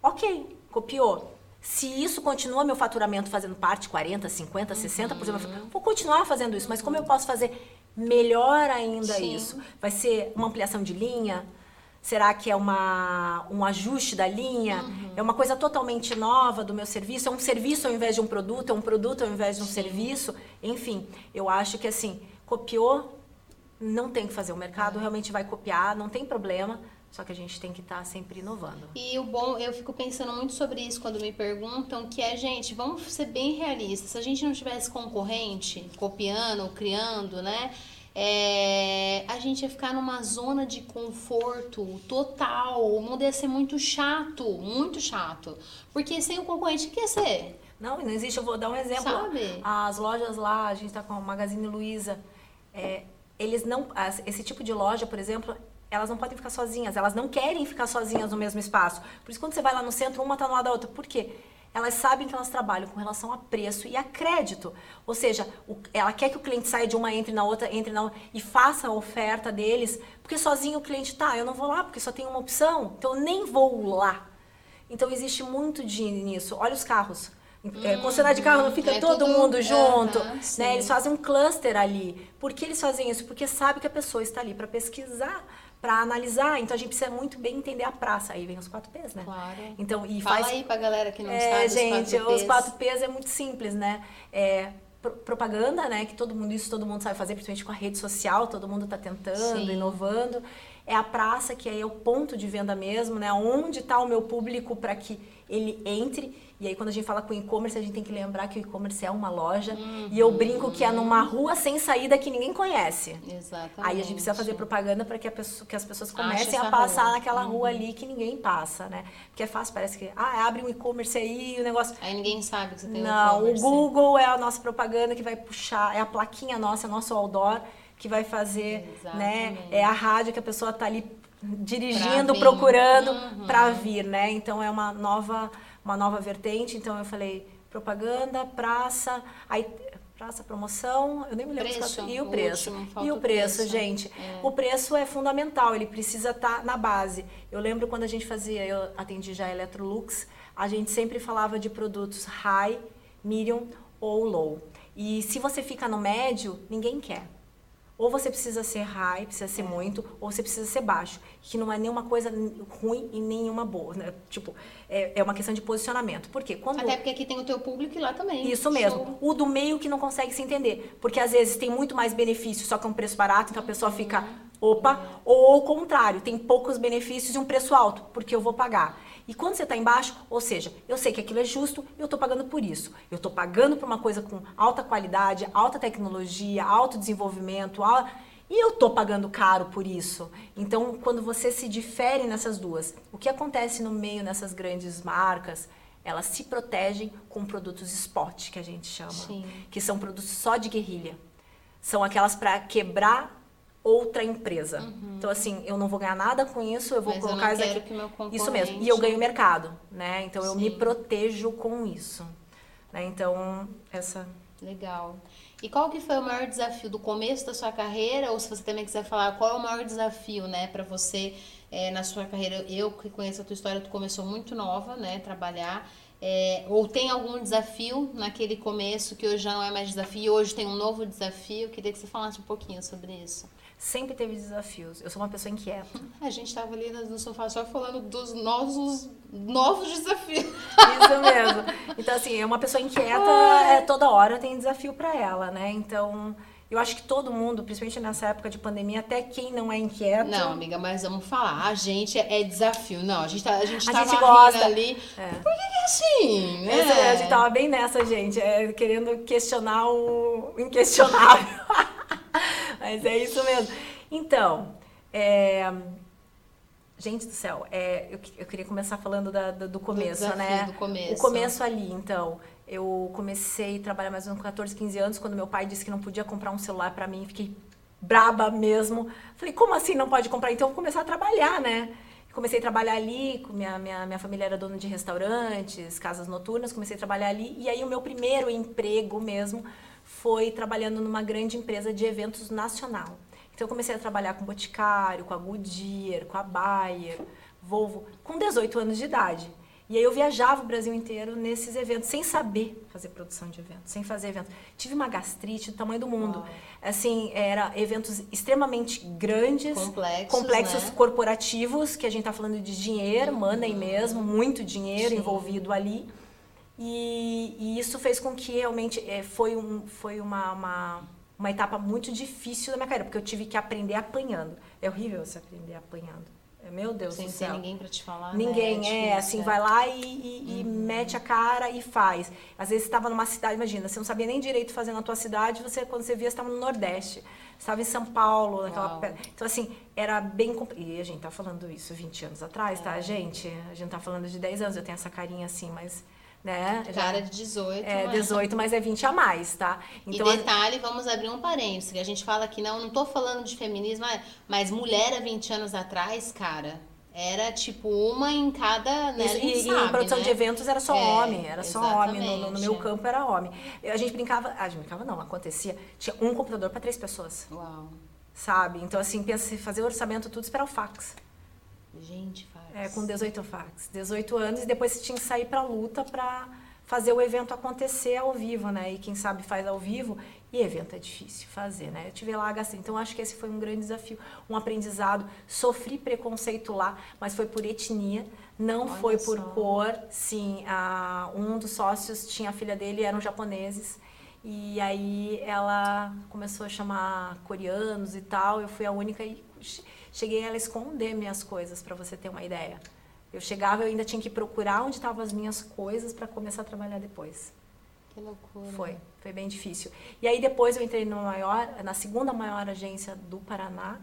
OK, copiou se isso continua meu faturamento fazendo parte, 40, 50, 60%, uhum. vou continuar fazendo isso. Mas como eu posso fazer melhor ainda Sim. isso? Vai ser uma ampliação de linha? Será que é uma, um ajuste da linha? Uhum. É uma coisa totalmente nova do meu serviço? É um serviço ao invés de um produto? É um produto ao invés de um Sim. serviço? Enfim, eu acho que assim, copiou, não tem que fazer. O mercado uhum. realmente vai copiar, não tem problema. Só que a gente tem que estar tá sempre inovando. E o bom, eu fico pensando muito sobre isso quando me perguntam, que é, gente, vamos ser bem realistas. Se a gente não tivesse concorrente copiando, criando, né? É, a gente ia ficar numa zona de conforto total. O mundo ia ser muito chato, muito chato. Porque sem o concorrente, o que ia ser? Não, não existe. Eu vou dar um exemplo. Sabe? As lojas lá, a gente está com a Magazine Luiza. É, eles não. Esse tipo de loja, por exemplo, elas não podem ficar sozinhas, elas não querem ficar sozinhas no mesmo espaço. Por isso, quando você vai lá no centro, uma está no lado da outra. Por quê? Elas sabem que elas trabalham com relação a preço e a crédito. Ou seja, o, ela quer que o cliente saia de uma, entre na outra, entre na outra e faça a oferta deles, porque sozinho o cliente tá, eu não vou lá porque só tem uma opção, então eu nem vou lá. Então existe muito dinheiro nisso. Olha os carros. É, concessionária de carro não fica é todo tudo, mundo junto, né? Eles fazem um cluster ali. Por que eles fazem isso? Porque sabe que a pessoa está ali para pesquisar para analisar. Então a gente precisa muito bem entender a praça. Aí vem os quatro P's, né? Claro. Então, e Fala faz... aí pra galera que não é, sabe. Gente, os quatro, os quatro P's é muito simples, né? É, propaganda, né? Que todo mundo, isso todo mundo sabe fazer, principalmente com a rede social, todo mundo está tentando, Sim. inovando. É a praça, que aí é o ponto de venda mesmo, né? Onde está o meu público para que ele entre e aí, quando a gente fala com e-commerce, a gente tem que lembrar que o e-commerce é uma loja. Uhum. E eu brinco que é numa rua sem saída que ninguém conhece. Exatamente. Aí a gente precisa fazer propaganda para que, que, as pessoas comecem a passar rua. naquela uhum. rua ali que ninguém passa, né? Porque é fácil, parece que, ah, abre um e-commerce aí, o negócio. Aí ninguém sabe que você tem Não, um o Google é a nossa propaganda que vai puxar, é a plaquinha nossa, é nosso outdoor que vai fazer, né? Exatamente. né? É a rádio que a pessoa tá ali dirigindo, procurando uhum. para vir, né? Então é uma nova uma nova vertente, então eu falei propaganda, praça, aí praça, promoção, eu nem me lembro preço, e o preço. Último, e o preço, preço gente. É. O preço é fundamental, ele precisa estar tá na base. Eu lembro quando a gente fazia, eu atendi já a Electrolux, a gente sempre falava de produtos high, medium ou low. E se você fica no médio, ninguém quer. Ou você precisa ser high, precisa ser muito, ou você precisa ser baixo. Que não é nenhuma coisa ruim e nenhuma boa. Né? Tipo, é, é uma questão de posicionamento. Por quê? Quando... Até porque aqui tem o teu público e lá também. Isso mesmo. Show. O do meio que não consegue se entender. Porque às vezes tem muito mais benefício, só que é um preço barato, então a pessoa fica, opa. Ou ao contrário, tem poucos benefícios e um preço alto, porque eu vou pagar. E quando você está embaixo, ou seja, eu sei que aquilo é justo, eu estou pagando por isso. Eu estou pagando por uma coisa com alta qualidade, alta tecnologia, alto desenvolvimento, e eu estou pagando caro por isso. Então, quando você se difere nessas duas, o que acontece no meio nessas grandes marcas elas se protegem com produtos spot, que a gente chama, Sim. que são produtos só de guerrilha. São aquelas para quebrar outra empresa. Então assim, eu não vou ganhar nada com isso, eu vou Uhum. Mas eu colocar não isso aqui. meu Isso mesmo. E concorrente- eu ganho mercado, né? Então eu me Sim. protejo com isso. Né? Então, essa Legal. E qual que foi o maior desafio do começo da sua carreira? Ou se você também quiser falar, qual é o maior desafio, né, para você é, na sua carreira? Eu que conheço a tua história, tu começou muito nova, né, trabalhar. É, ou tem algum desafio naquele começo que hoje já não é mais desafio e hoje tem um novo desafio? Eu queria que você falasse um pouquinho sobre isso. Sempre teve desafios. Eu sou uma pessoa inquieta. A gente tava ali no sofá só falando dos nossos novos desafios. Isso mesmo. Então, assim, é uma pessoa inquieta, é, toda hora tem desafio pra ela, né? Então, eu acho que todo mundo, principalmente nessa época de pandemia, até quem não é inquieto. Não, amiga, mas vamos falar. A gente é desafio. Não, a gente, tá, a gente A gente gosta. ali. Por que é assim? né? Essa- a gente tava bem nessa, gente, é, querendo questionar o inquestionável. *laughs* *laughs* Mas é isso mesmo. Então, é, gente do céu, é, eu, eu queria começar falando da- da- do começo, desafio, né? do começo. O começo ali, então. Eu comecei a trabalhar mais ou menos com 14, 15 anos, quando meu pai disse que não podia comprar um celular pra mim. Fiquei braba mesmo. Falei, como assim não pode comprar? Então eu vou começar a trabalhar, né? Comecei a trabalhar ali, minha, minha, minha família era dona de restaurantes, casas noturnas, comecei a trabalhar ali. E aí o meu primeiro emprego mesmo foi trabalhando numa grande empresa de eventos nacional. Então eu comecei a trabalhar com Boticário, com a Goodyear, com a Bayer, Volvo, com 18 anos de idade. E aí eu viajava o Brasil inteiro nesses eventos, sem saber fazer produção de eventos, sem fazer evento. Tive uma gastrite do tamanho do mundo. Uau. Assim, era eventos extremamente grandes, Complexos, complexos né? corporativos, que a gente tá falando de dinheiro, money mesmo, muito dinheiro Sim. envolvido ali. E, e isso fez com que realmente eh, foi, um, foi uma, uma, uma etapa muito difícil da minha carreira, porque eu tive que aprender apanhando. É horrível você aprender apanhando. É, Meu Deus Sem do ter céu. ninguém pra te falar. Ninguém, né? é, difícil, assim, é. vai lá e, e- e mete a cara e faz. Às vezes você estava numa cidade, imagina, você não sabia nem direito fazer na tua cidade, você quando você via, você estava no Nordeste. Estava em São Paulo, naquela pe- Então, assim, era bem. E a gente tá falando isso 20 anos atrás, É. tá, gente? A gente tá falando de 10 anos, eu tenho essa carinha assim, mas. Né? Cara de 18. é mas- 18, mas é 20 a mais, tá? e detalhe, vamos abrir um parênteses, que a gente fala que não, não tô falando de feminismo, mas- mas mulher há 20 anos atrás, cara, era tipo uma em cada, né? Isso, e, sabe, em produção né? de eventos era só É, homem, era só homem. No, no- no meu campo era homem. A gente brincava, a gente brincava não, acontecia. Tinha um computador para três pessoas, Uau. sabe? Então, assim, pensa em fazer orçamento, tudo, esperar o fax. Gente. É, com 18 fax. 18 anos e depois você tinha que sair pra luta pra fazer o evento acontecer ao vivo, né? E quem sabe faz ao vivo. E evento é difícil fazer, né? Eu tive lá, gastei. Então, acho que esse foi um grande desafio, um aprendizado. Sofri preconceito lá, mas foi por etnia, não Olha foi por só. cor. Sim, a, um dos sócios tinha a filha dele, eram japoneses. E aí ela começou a chamar coreanos e tal. Eu fui a única e cheguei a esconder minhas coisas, para você ter uma ideia. Eu chegava, eu ainda tinha que procurar onde estavam as minhas coisas para começar a trabalhar depois. Que loucura. Foi, foi bem difícil. E aí depois eu entrei no maior, na segunda maior agência do Paraná.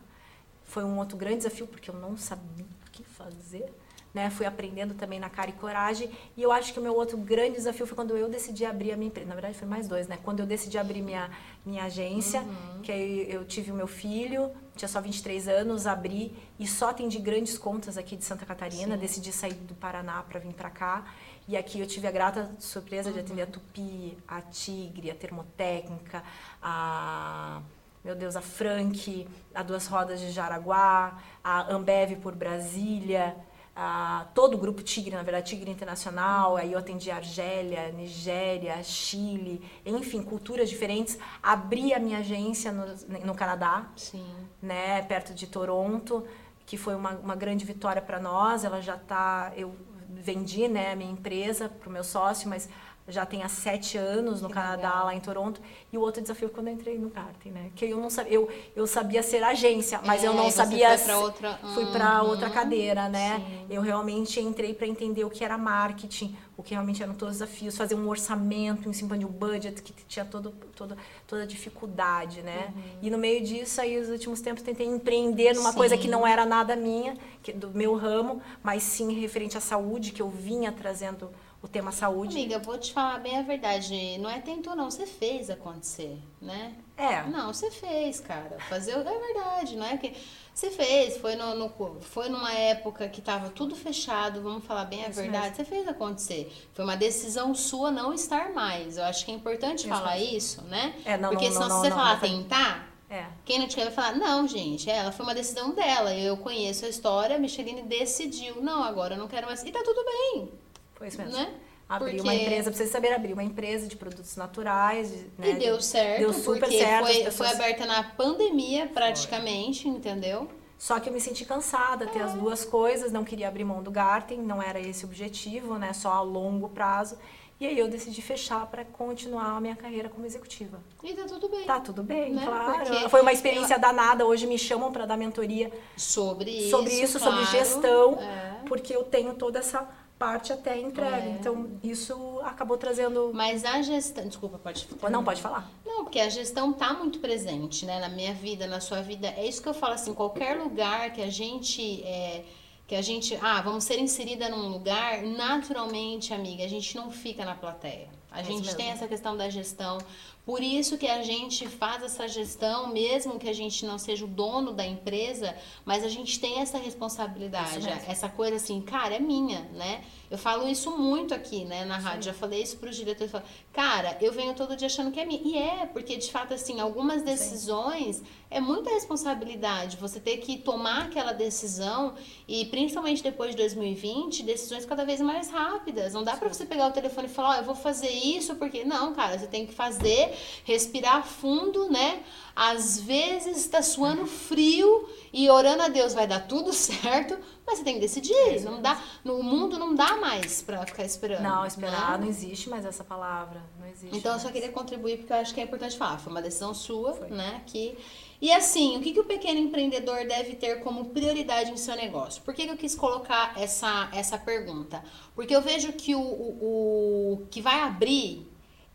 Foi um outro grande desafio porque eu não sabia o que fazer. Né? Fui aprendendo também na cara e coragem. E eu acho que o meu outro grande desafio foi quando eu decidi abrir a minha empresa. Na verdade, foi mais dois, né? Quando eu decidi abrir minha, minha agência, que aí eu tive o meu filho, tinha só 23 anos, abri e só atendi grandes contas aqui de Santa Catarina. Sim. Decidi sair do Paraná para vir para cá. E aqui eu tive a grata surpresa de atender a Tupi, a Tigre, a Termotécnica, a meu Deus, a Frank, a Duas Rodas de Jaraguá, a Ambev por Brasília, a, todo o grupo Tigre, na verdade, Tigre Internacional, aí eu atendi Argélia, Nigéria, Chile, enfim, culturas diferentes. Abri a minha agência no, no Canadá, Sim. né, perto de Toronto, que foi uma, uma grande vitória para nós. Ela já está, eu vendi, né, a minha empresa para o meu sócio, mas já tem há sete anos no Que Canadá, legal. lá em Toronto. E o outro desafio foi quando eu entrei no karting, né, que eu não sabia, eu, eu sabia ser agência, mas eu É, não você sabia foi outra- fui para Uhum. outra cadeira, né? Sim. Eu realmente entrei para entender o que era marketing, o que realmente eram todos os desafios, fazer um orçamento em cima de um budget que tinha todo, todo, toda a dificuldade, né? E no meio disso, aí, os últimos tempos, tentei empreender numa Sim. coisa que não era nada minha, que, do meu ramo, mas sim referente à saúde, que eu vinha trazendo o tema saúde. Amiga, vou te falar bem a verdade. Não é tentou, não. Você fez acontecer, né? É. Não, você fez, cara. Fazer é verdade, não é que. Você fez, foi, no, no, foi numa época que estava tudo fechado, vamos falar bem a Isso verdade. Mesmo. Você fez acontecer. Foi uma decisão sua não estar mais. Eu acho que é importante isso falar mesmo. isso, né? É, não, Porque não, senão, não, se você falar tentar, é. quem não te quer vai falar, não, gente, ela foi uma decisão dela. Eu conheço a história, a Micheline decidiu. Não, agora eu não quero mais. E tá tudo bem. Foi isso mesmo. Né? Abrir porque... uma empresa, pra vocês saberem, abrir uma empresa de produtos naturais. Né? E deu certo, deu super porque certo. Foi, pessoas... foi aberta na pandemia, praticamente, foi. entendeu? Só que eu me senti cansada, ter é. as duas coisas, não queria abrir mão do Garten, não era esse o objetivo, né? Só a longo prazo. E aí eu decidi fechar para continuar a minha carreira como executiva. E tá tudo bem. Tá tudo bem, né? claro. Porque Foi uma experiência eu... danada. Hoje me chamam para dar mentoria sobre isso, sobre isso, claro. sobre gestão, é. porque eu tenho toda essa parte até entrega. É. Então, isso acabou trazendo. Mas a gestão. Desculpa, pode falar. Não, pode falar. Não, porque a gestão tá muito presente, né? Na minha vida, na sua vida. É isso que eu falo assim, qualquer lugar que a gente. É, que a gente, ah, vamos ser inserida num lugar, naturalmente, amiga, a gente não fica na plateia. A é gente tem essa questão da gestão. Por isso que a gente faz essa gestão, mesmo que a gente não seja o dono da empresa, mas a gente tem essa responsabilidade, essa coisa assim, cara, é minha, né? Eu falo isso muito aqui, né, na rádio. Sim. Já falei isso para os diretores. Falo, cara, eu venho todo dia achando que é minha. E é, porque de fato, assim, algumas decisões Sim. é muita responsabilidade. Você ter que tomar aquela decisão e principalmente depois de 2020, decisões cada vez mais rápidas. Não dá para você pegar o telefone e falar, ó, oh, eu vou fazer isso porque não, cara, você tem que fazer, respirar fundo, né? Às vezes está suando frio e orando a Deus vai dar tudo *laughs* certo, mas você tem que decidir. Não dá, no mundo não dá mais para ficar esperando. Não, esperar né? não existe mais essa palavra. Não existe. Então mais. eu só queria contribuir porque eu acho que é importante falar. Foi uma decisão sua, Foi. né? Que e assim, o que, que o pequeno empreendedor deve ter como prioridade em seu negócio? Por que, que eu quis colocar essa, essa pergunta? Porque eu vejo que o, o, o que vai abrir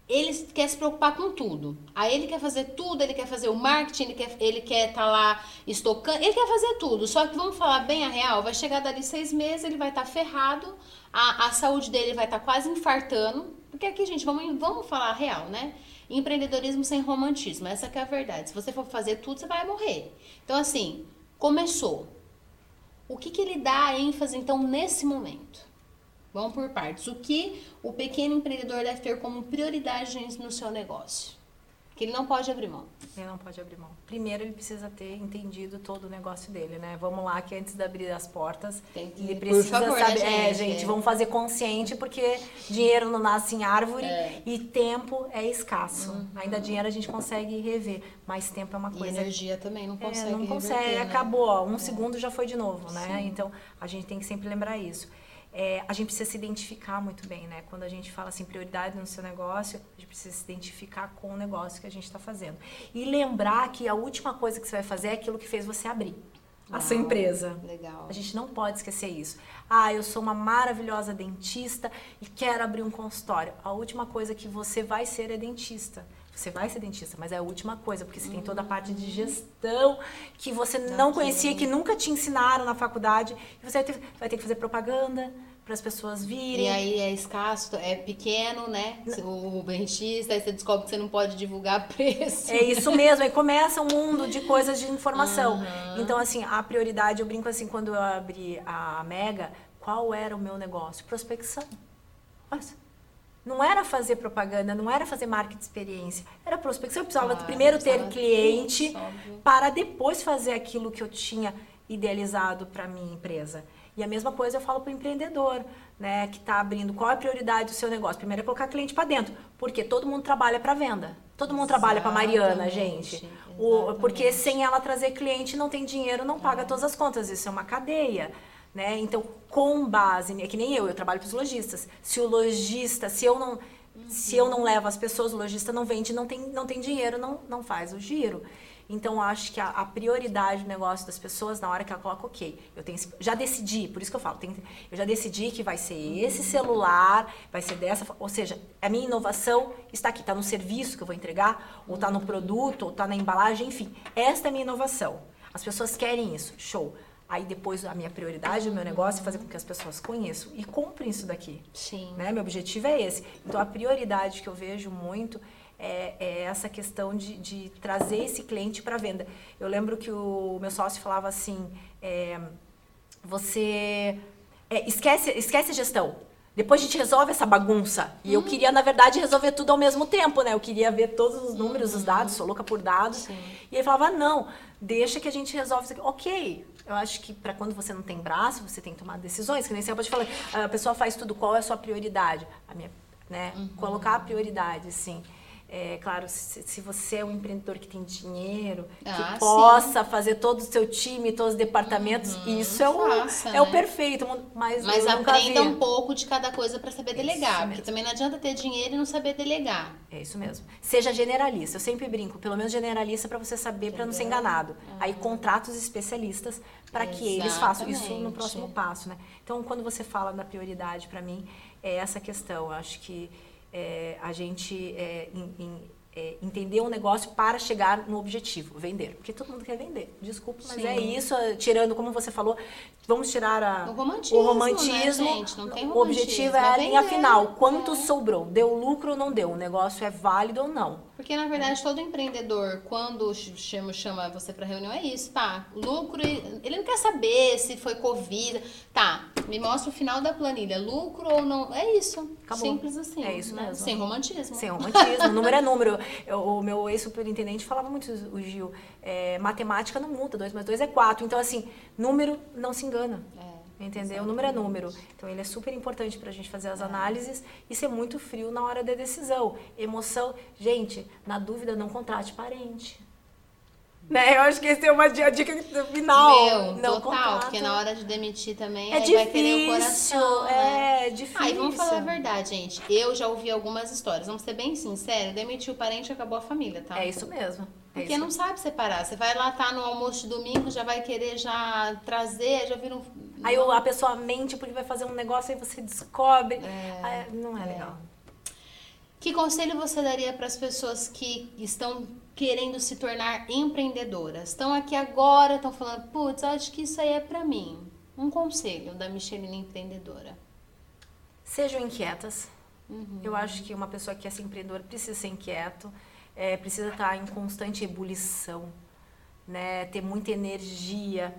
ele quer se preocupar com tudo. Aí ele quer fazer tudo, ele quer fazer o marketing, ele quer ele quer tá lá estocando, ele quer fazer tudo. Só que vamos falar bem a real, vai chegar dali seis meses, ele vai estar tá ferrado, a, a saúde dele vai estar tá quase infartando. Porque aqui, gente, vamos, vamos falar a real, né? Empreendedorismo sem romantismo, essa é a verdade. Se você for fazer tudo, você vai morrer. Então, assim, começou. O que, que ele dá ênfase, então, nesse momento? Vamos por partes. O que o pequeno empreendedor deve ter como prioridade no seu negócio? Que ele não pode abrir mão. Ele não pode abrir mão. Primeiro, ele precisa ter entendido todo o negócio dele, né? Vamos lá, que antes de abrir as portas, que, ele precisa favor, saber. Né, é, gente, vamos fazer consciente, porque dinheiro não nasce em árvore é. e tempo é escasso. Uhum. Ainda dinheiro a gente consegue rever, mas tempo é uma coisa. E energia também não consegue. É, não consegue, reverter, acabou. Né? Ó, um é. segundo já foi de novo, né? Sim. Então, a gente tem que sempre lembrar isso é, a gente precisa se identificar muito bem, né? Quando a gente fala assim, prioridade no seu negócio, a gente precisa se identificar com o negócio que a gente está fazendo. E lembrar que a última coisa que você vai fazer é aquilo que fez você abrir. A sua empresa. Legal. A gente não pode esquecer isso. Ah, eu sou uma maravilhosa dentista e quero abrir um consultório. A última coisa que você vai ser é dentista. Você vai ser dentista, mas é a última coisa, porque você tem toda a parte de gestão que você não conhecia, que nunca te ensinaram na faculdade. E você vai ter, vai ter que fazer propaganda para as pessoas virem. E aí é escasso, é pequeno, né? O dentista, aí você descobre que você não pode divulgar *laughs* preço. É isso mesmo, aí começa um mundo de coisas de informação. Uhum. Então, assim, a prioridade, eu brinco assim, quando eu abri a Mega, qual era o meu negócio? Prospecção. Nossa não era fazer propaganda, não era fazer marketing de experiência, era prospecção. Eu precisava ah, primeiro ter cliente para depois fazer aquilo que eu tinha idealizado para minha empresa. E a mesma coisa eu falo para o empreendedor, né, que está abrindo. Qual é a prioridade do seu negócio? Primeiro é colocar cliente para dentro, porque todo mundo trabalha para venda. Todo mundo trabalha para Mariana, gente. O, porque sem ela trazer cliente não tem dinheiro, não paga todas as contas. Isso é uma cadeia. Né? Então, com base, é que nem eu, eu trabalho para os lojistas. Se o lojista, se eu não, uhum. se eu não levo as pessoas, o lojista não vende, não tem, não tem dinheiro, não, não faz o giro. Então, acho que a, a, prioridade do negócio das pessoas, na hora que ela coloca, ok, eu tenho, já decidi, por isso que eu falo, tem, eu já decidi que vai ser esse celular, vai ser dessa, ou seja, a minha inovação está aqui, está no serviço que eu vou entregar, ou está no produto, ou está na embalagem, enfim, esta é a minha inovação. As pessoas querem isso, show. Aí depois a minha prioridade, o meu negócio é fazer com que as pessoas conheçam e comprem isso daqui. Sim. Né? Meu objetivo é esse. Então a prioridade que eu vejo muito é, é essa questão de, de, trazer esse cliente para venda. Eu lembro que o meu sócio falava assim: é, você é, esquece, esquece a gestão. Depois a gente resolve essa bagunça. E eu queria, na verdade, resolver tudo ao mesmo tempo, né? Eu queria ver todos os números, os dados, sou louca por dados. Sim. E ele falava: não, deixa que a gente resolve isso aqui. Ok, eu acho que para quando você não tem braço, você tem que tomar decisões. Que nem você pode falar, a pessoa faz tudo, qual é a sua prioridade? A minha, né? Uhum. Colocar a prioridade, sim. É, claro, se, se, você é um empreendedor que tem dinheiro, ah, que possa sim. fazer todo o seu time, todos os departamentos, uhum, isso é o, faça, é né? o perfeito. Mas, mas aprenda um pouco de cada coisa para saber delegar, porque também não adianta ter dinheiro e não saber delegar. É isso mesmo. Seja generalista. Eu sempre brinco, pelo menos generalista para você saber, para não ser enganado. Uhum. Aí contrata os especialistas para que eles façam isso no próximo passo, né? Então, quando você fala da prioridade para mim, é essa questão. Eu acho que é, a gente é, em, em, é, entender um negócio para chegar no objetivo, vender. Porque todo mundo quer vender. Desculpa, mas Sim. é isso. Tirando, como você falou, vamos tirar a, o romantismo. O romantismo né, gente? Não tem romantismo, o objetivo é a linha final. Quanto é. sobrou? Deu lucro ou não deu? O negócio é válido ou não? Porque, na verdade, todo empreendedor, quando chama, chama você para reunião, é isso, tá? Lucro, ele não quer saber se foi Covid. Tá, me mostra o final da planilha. Lucro ou não? É isso. Acabou. Simples assim. É isso né? mesmo. Sem romantismo. Sem romantismo. *laughs* número é número. Eu, o meu ex-superintendente falava muito, o Gil, é, matemática não muda, 2 mais 2 é 4. Então, assim, número não se engana. É. Entendeu? O número é número. Então, ele é super importante para a gente fazer as análises e ser muito frio na hora da decisão. Emoção. Gente, na dúvida, não contrate parente. Né? Eu acho que essa é uma dica final. Meu, não total, contrata. porque na hora de demitir também é difícil, vai querer o coração. Né? É difícil. Ah, e vamos falar a verdade, gente. Eu já ouvi algumas histórias. Vamos ser bem sinceros, demitiu o parente acabou a família, tá? É isso mesmo. É porque não sabe separar. Você vai lá, tá no almoço de domingo, já vai querer já trazer, já vira um. Aí a pessoa mente porque vai fazer um negócio, aí você descobre. É, não é, é legal. Que conselho você daria para as pessoas que estão querendo se tornar empreendedoras? Estão aqui agora, estão falando, putz, acho que isso aí é para mim. Um conselho da Michelina empreendedora. Sejam inquietas. Uhum. Eu acho que uma pessoa que é ser empreendedora precisa ser inquieto é, precisa estar em constante ebulição, né? ter muita energia,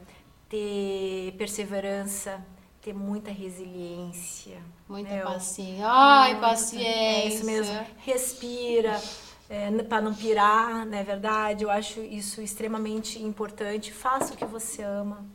ter perseverança, ter muita resiliência. Muita né? paciência. Ai, muita, paciência. É isso mesmo. Respira. É, para não pirar, não é verdade? Eu acho isso extremamente importante. Faça o que você ama,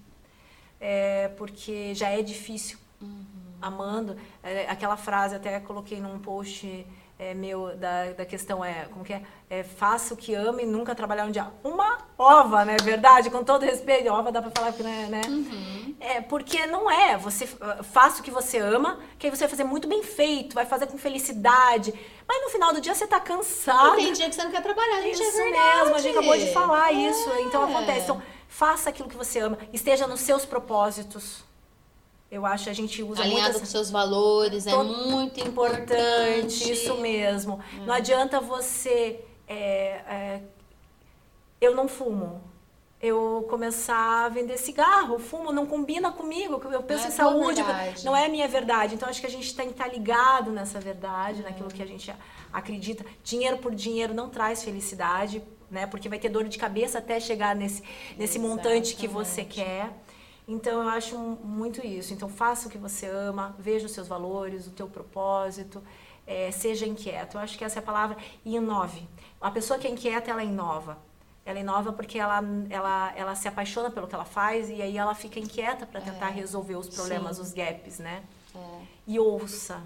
é, porque já é difícil uhum. amando. É, aquela frase até coloquei num post é, meu da, da questão é como que é, é faça o que ama e nunca trabalhar um dia. Uma ova né? Verdade com todo respeito. Ova dá para falar que né, né? Uhum. é porque não é. Você ah, faça o que você ama que aí você vai fazer muito bem feito vai fazer com felicidade. Mas no final do dia você tá cansado. E tem dia que você não quer trabalhar gente isso é mesmo a gente acabou de falar é. isso. Então acontece. Então faça aquilo que você ama esteja nos seus propósitos eu acho que a gente usa Alinhado muitas... com seus valores, é muito importante. importante. Isso mesmo. Hum. Não adianta você... É, é, eu não fumo. Eu começar a vender cigarro, fumo, não combina comigo, eu penso não é em saúde, não é minha verdade. Então acho que a gente tem que estar ligado nessa verdade, hum. naquilo que a gente acredita. Dinheiro por dinheiro não traz felicidade, né? Porque vai ter dor de cabeça até chegar nesse, nesse montante que você quer. Então eu acho muito isso. Então faça o que você ama, veja os seus valores, o teu propósito, é, seja inquieto. Eu acho que essa é a palavra e inove. A pessoa que é inquieta, ela inova. Ela inova porque ela, ela, ela se apaixona pelo que ela faz e aí ela fica inquieta para tentar é, resolver os problemas, sim. os gaps, né? É. E ouça.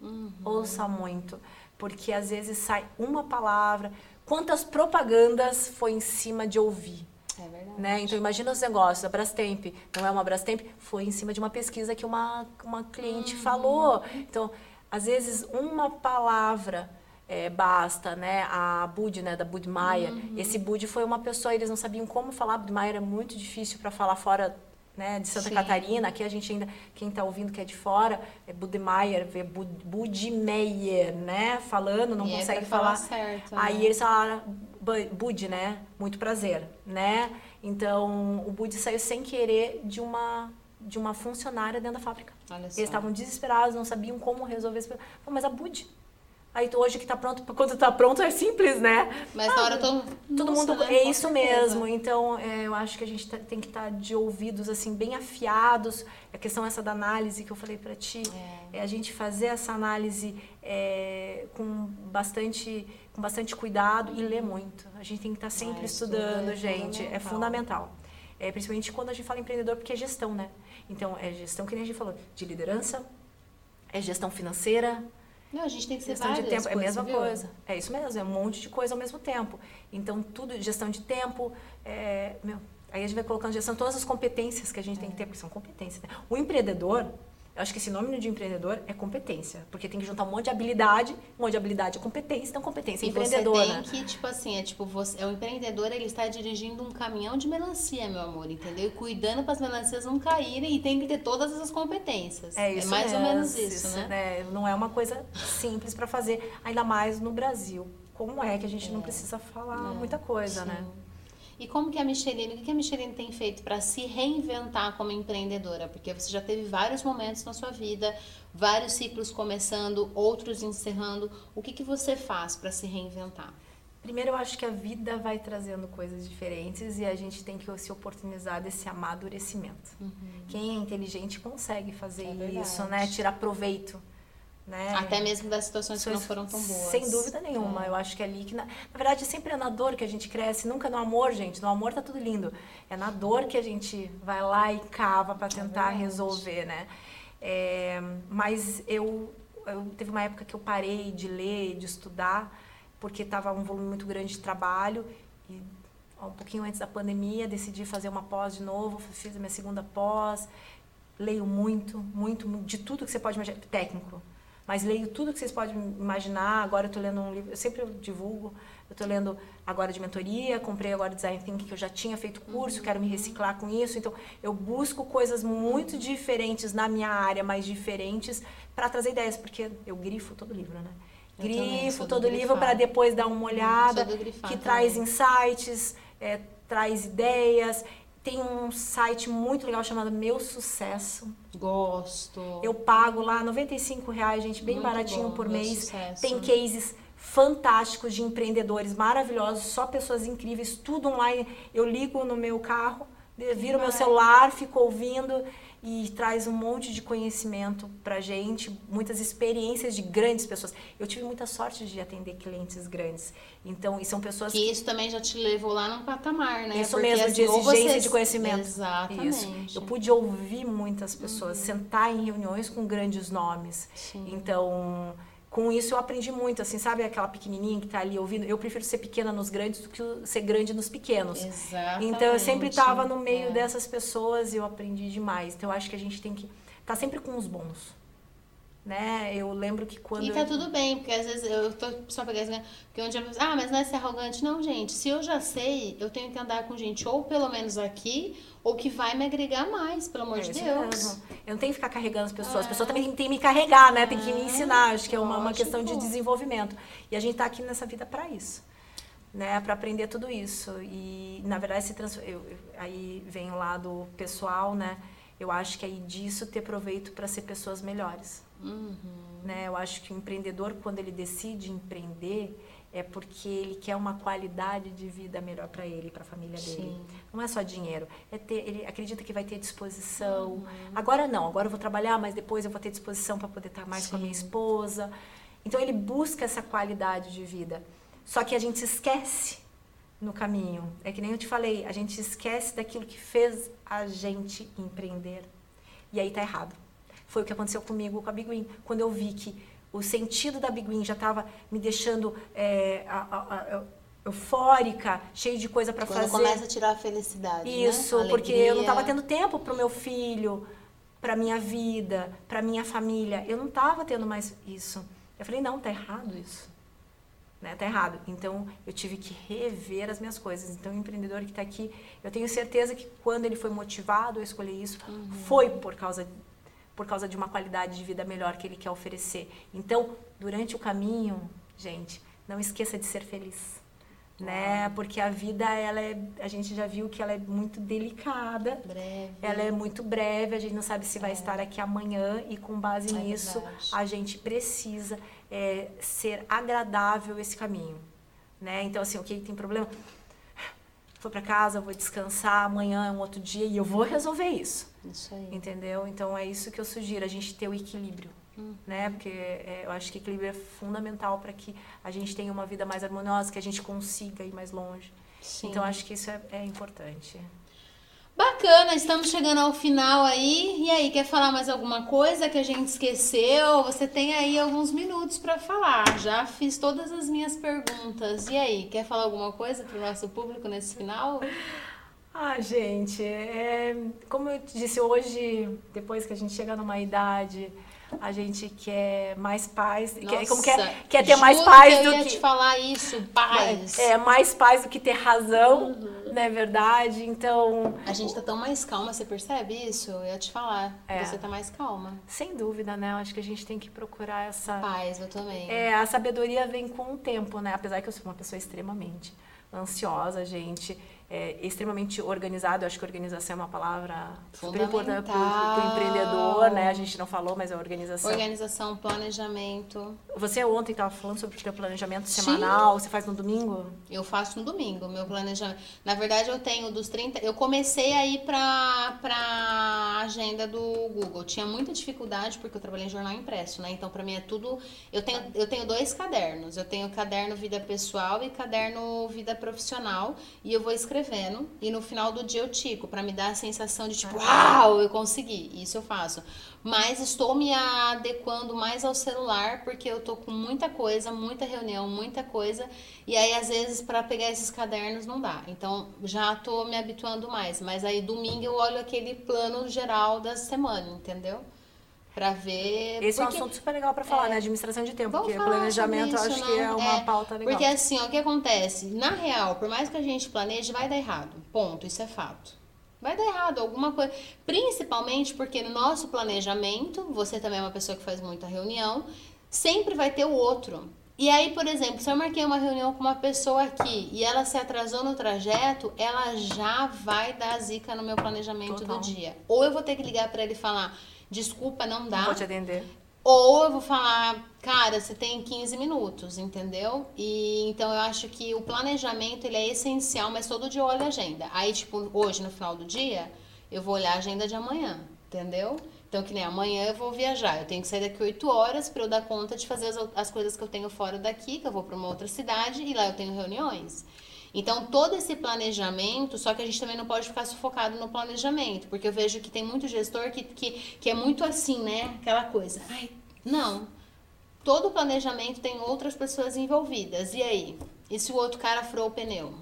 Uhum. Ouça muito. Porque às vezes sai uma palavra. Quantas propagandas foi em cima de ouvir? É verdade. Né? Então imagina os negócios, a Brastemp, não é uma Brastemp, foi em cima de uma pesquisa que uma, uma cliente uhum. falou. Então, às vezes, uma palavra é, basta, né? A Bud, né, da Budmeier. Uhum. Esse Bud foi uma pessoa, eles não sabiam como falar. Budmeier é muito difícil para falar fora né, de Santa Sim. Catarina. Aqui a gente ainda, quem está ouvindo que é de fora, é Budmeier, vê Bud, Budmeier, né? Falando, não e é consegue é falar. Certo, Aí né? eles falaram Bud, né? Muito prazer, né? Então, o Budi saiu sem querer de uma de uma funcionária dentro da fábrica. Eles estavam desesperados, não sabiam como resolver esse problema. Mas a Budi, Aí hoje que tá pronto, quando tá pronto é simples, né? Mas na hora todo, todo mundo né? é isso mesmo. Então é, eu acho que a gente tá, tem que estar tá de ouvidos assim bem afiados. A questão essa da análise que eu falei para ti, é. é. a gente fazer essa análise é, com bastante com bastante cuidado e ler muito. A gente tem que estar tá sempre ah, estudando, é gente. Fundamental. É fundamental. É, principalmente quando a gente fala empreendedor, porque é gestão, né? Então, é gestão, que nem a gente falou, de liderança, é gestão financeira, não, a gente tem que ser gestão de tempo é a mesma viu? coisa. É isso mesmo, é um monte de coisa ao mesmo tempo. Então, tudo, gestão de tempo, é, meu, aí a gente vai colocando gestão, todas as competências que a gente é. tem que ter, porque são competências. Né? O empreendedor, eu acho que esse nome de empreendedor é competência, porque tem que juntar um monte de habilidade, um monte de habilidade é competência, então competência e empreendedora. Você tem que, tipo assim, é tipo, você, é o empreendedor, ele está dirigindo um caminhão de melancia, meu amor, entendeu? E cuidando para as melancias não caírem e tem que ter todas essas competências. É, isso é mais mesmo, ou menos isso, isso né? né? Não é uma coisa simples para fazer, ainda mais no Brasil. Como é que a gente é. não precisa falar é. muita coisa, né? Sim. né? E como que a Micheline, o que a Micheline tem feito para se reinventar como empreendedora? Porque você já teve vários momentos na sua vida, vários ciclos começando, outros encerrando. O que, que você faz para se reinventar? Primeiro, eu acho que a vida vai trazendo coisas diferentes e a gente tem que se oportunizar desse amadurecimento. Uhum. Quem é inteligente consegue fazer é isso, né? Tirar proveito né? Até mesmo das situações que não foram tão boas. Sem dúvida nenhuma. É. Eu acho que é ali que. Na, na, verdade, sempre é na dor que a gente cresce, nunca no amor, gente. No amor tá tudo lindo. É na dor que a gente vai lá e cava para é tentar é resolver, né? É, mas eu, eu. Teve uma época que eu parei de ler, de estudar, porque estava um volume muito grande de trabalho. E um pouquinho antes da pandemia, decidi fazer uma pós de novo, fiz a minha segunda pós. Leio muito, muito, de tudo que você pode imaginar. Técnico mas leio tudo que vocês podem imaginar. Agora eu estou lendo um livro, eu sempre divulgo. Eu estou lendo agora de mentoria, comprei agora Design Thinking, que eu já tinha feito curso, quero me reciclar com isso. Então, eu busco coisas muito diferentes na minha área, mais diferentes, para trazer ideias, porque eu grifo todo livro, né? Eu grifo todo livro para depois dar uma olhada, que também. traz insights, é, traz ideias. Tem um site muito legal chamado Meu Sucesso. Gosto. Eu pago lá 95 reais, gente, bem muito baratinho bom, por mês. Tem cases fantásticos de empreendedores maravilhosos, só pessoas incríveis, tudo online. Eu ligo no meu carro, viro meu celular, fico ouvindo e traz um monte de conhecimento pra gente, muitas experiências de grandes pessoas. Eu tive muita sorte de atender clientes grandes. Então, e são pessoas que isso também já te levou lá num patamar, né? Isso Porque, mesmo, assim, de exigência você... de conhecimento. Exatamente. Isso. Eu pude ouvir muitas pessoas, uhum. sentar em reuniões com grandes nomes. Sim. Então, com isso eu aprendi muito, assim, sabe aquela pequenininha que está ali ouvindo? Eu prefiro ser pequena nos grandes do que ser grande nos pequenos. Exatamente. Então eu sempre estava no meio é. dessas pessoas e eu aprendi demais. Então eu acho que a gente tem que estar tá sempre com os bons né? Eu lembro que quando. E tá eu... tudo bem, porque às vezes eu tô só pegando assim, porque um dia eu ah, mas não é ser arrogante. Não, gente, se eu já sei, eu tenho que andar com gente ou pelo menos aqui, ou que vai me agregar mais, pelo amor é, de Deus. Mesmo. Eu não tenho que ficar carregando as pessoas. É. As pessoas também têm que me carregar, né? Tem que me ensinar. Acho que é uma, uma questão de desenvolvimento. E a gente tá aqui nessa vida para isso. Né, para aprender tudo isso e na verdade se trans... eu, eu, aí vem o lado pessoal né eu acho que aí disso ter proveito para ser pessoas melhores Uhum. Né? Eu acho que o empreendedor, quando ele decide empreender, é porque ele quer uma qualidade de vida melhor para ele para a família dele. Sim. Não é só dinheiro. É ter, ele acredita que vai ter disposição. Uhum. Agora não, agora eu vou trabalhar, mas depois eu vou ter disposição para poder estar mais Sim. com a minha esposa. Então ele busca essa qualidade de vida. Só que a gente esquece no caminho. É que nem eu te falei, a gente esquece daquilo que fez a gente empreender. E aí tá errado. Foi o que aconteceu comigo com a Biguin. Quando eu vi que o sentido da Biguin já estava me deixando é, a, a, a, eufórica, cheio de coisa para fazer. Quando começa a tirar a felicidade, né? Isso, né? porque eu não estava tendo tempo para o meu filho, para minha vida, para minha família. Eu não estava tendo mais isso. Eu falei, não, tá errado isso. Né? Tá errado. Então, eu tive que rever as minhas coisas. Então, o empreendedor que está aqui, eu tenho certeza que quando ele foi motivado a escolher isso, uhum. foi por causa por causa de uma qualidade de vida melhor que ele quer oferecer. Então, durante o caminho, gente, não esqueça de ser feliz. né? Porque a vida, ela é, a gente já viu que ela é muito delicada. Breve. Ela é muito breve, a gente não sabe se vai estar aqui amanhã e com base É nisso verdade. a gente precisa é, ser agradável esse caminho, né? Então assim, o que tem problema? Vou para casa, vou descansar, amanhã é um outro dia e eu vou resolver isso, Isso aí. entendeu? Então é isso que eu sugiro, a gente ter o equilíbrio. Né? Porque é, eu acho que equilíbrio é fundamental para que a gente tenha uma vida mais harmoniosa, que a gente consiga ir mais longe. Sim. Então acho que isso é, é importante. Bacana, estamos chegando ao final aí. E aí, quer falar mais alguma coisa que a gente esqueceu? Você tem aí alguns minutos para falar. Já fiz todas as minhas perguntas. E aí, quer falar alguma coisa para o nosso público nesse final? *laughs* Ah, gente, é, como eu disse hoje, depois que a gente chega numa idade, a gente quer mais paz, quer, como quer, Nossa, quer ter mais paz que eu do ia que te falar isso, paz. é mais paz do que ter razão, Uhum. não é verdade? Então, A gente tá tão mais calma, você percebe isso? Eu ia te falar. É. Você tá mais calma. sem dúvida, né? Eu acho que a gente tem que procurar essa Paz, eu também. É, a sabedoria vem com o tempo, né? Apesar que eu sou uma pessoa extremamente ansiosa, gente, é, extremamente organizada. Eu acho que organização é uma palavra super importante para o empreendedor, né? A gente não falou, mas é organização. Organização, planejamento. Você ontem estava falando sobre o teu planejamento Sim. semanal. Você faz no domingo? Eu faço no domingo, meu planejamento. Na verdade, eu tenho dos 30. Eu comecei a ir pra, pra agenda do Google. Tinha muita dificuldade porque eu trabalhei em jornal impresso, né? Então, pra mim é tudo. Eu tenho, eu tenho dois cadernos. Eu tenho caderno vida pessoal e caderno vida profissional. E eu vou escrevendo. E no final do dia eu tico, pra me dar a sensação de tipo, uau, eu consegui. Isso eu faço. Mas estou me adequando mais ao celular porque eu tô com muita coisa, muita reunião, muita coisa. E aí, às vezes, para pegar esses cadernos não dá. Então, já tô me habituando mais. Mas aí, domingo, eu olho aquele plano geral da semana, entendeu? Pra ver. Esse é um porque- assunto super legal para falar, né? Administração de tempo. Porque planejamento eu sobre acho isso, que é não? uma É, pauta legal. Porque assim, ó, o que acontece? Na real, por mais que a gente planeje, vai dar errado. Ponto, isso é fato. Vai dar errado alguma coisa. Principalmente porque no nosso planejamento, você também é uma pessoa que faz muita reunião, sempre vai ter o outro. E aí, por exemplo, se eu marquei uma reunião com uma pessoa aqui e ela se atrasou no trajeto, ela já vai dar zica no meu planejamento Total. do dia. Ou eu vou ter que ligar pra ele e falar: desculpa, não dá. Não vou te atender. Ou eu vou falar, cara, você tem 15 minutos, entendeu? E então eu acho que o planejamento ele é essencial, mas todo dia eu olho a agenda. Aí, tipo, hoje no final do dia, eu vou olhar a agenda de amanhã, entendeu? Então, que nem amanhã eu vou viajar. Eu tenho que sair daqui 8 horas para eu dar conta de fazer as, as coisas que eu tenho fora daqui, que eu vou para uma outra cidade e lá eu tenho reuniões. Então, todo esse planejamento, só que a gente também não pode ficar sufocado no planejamento, porque eu vejo que tem muito gestor que, que, que é muito assim, né? Aquela coisa. Ai, não. Todo planejamento tem outras pessoas envolvidas. E aí? E se o outro cara furou o pneu?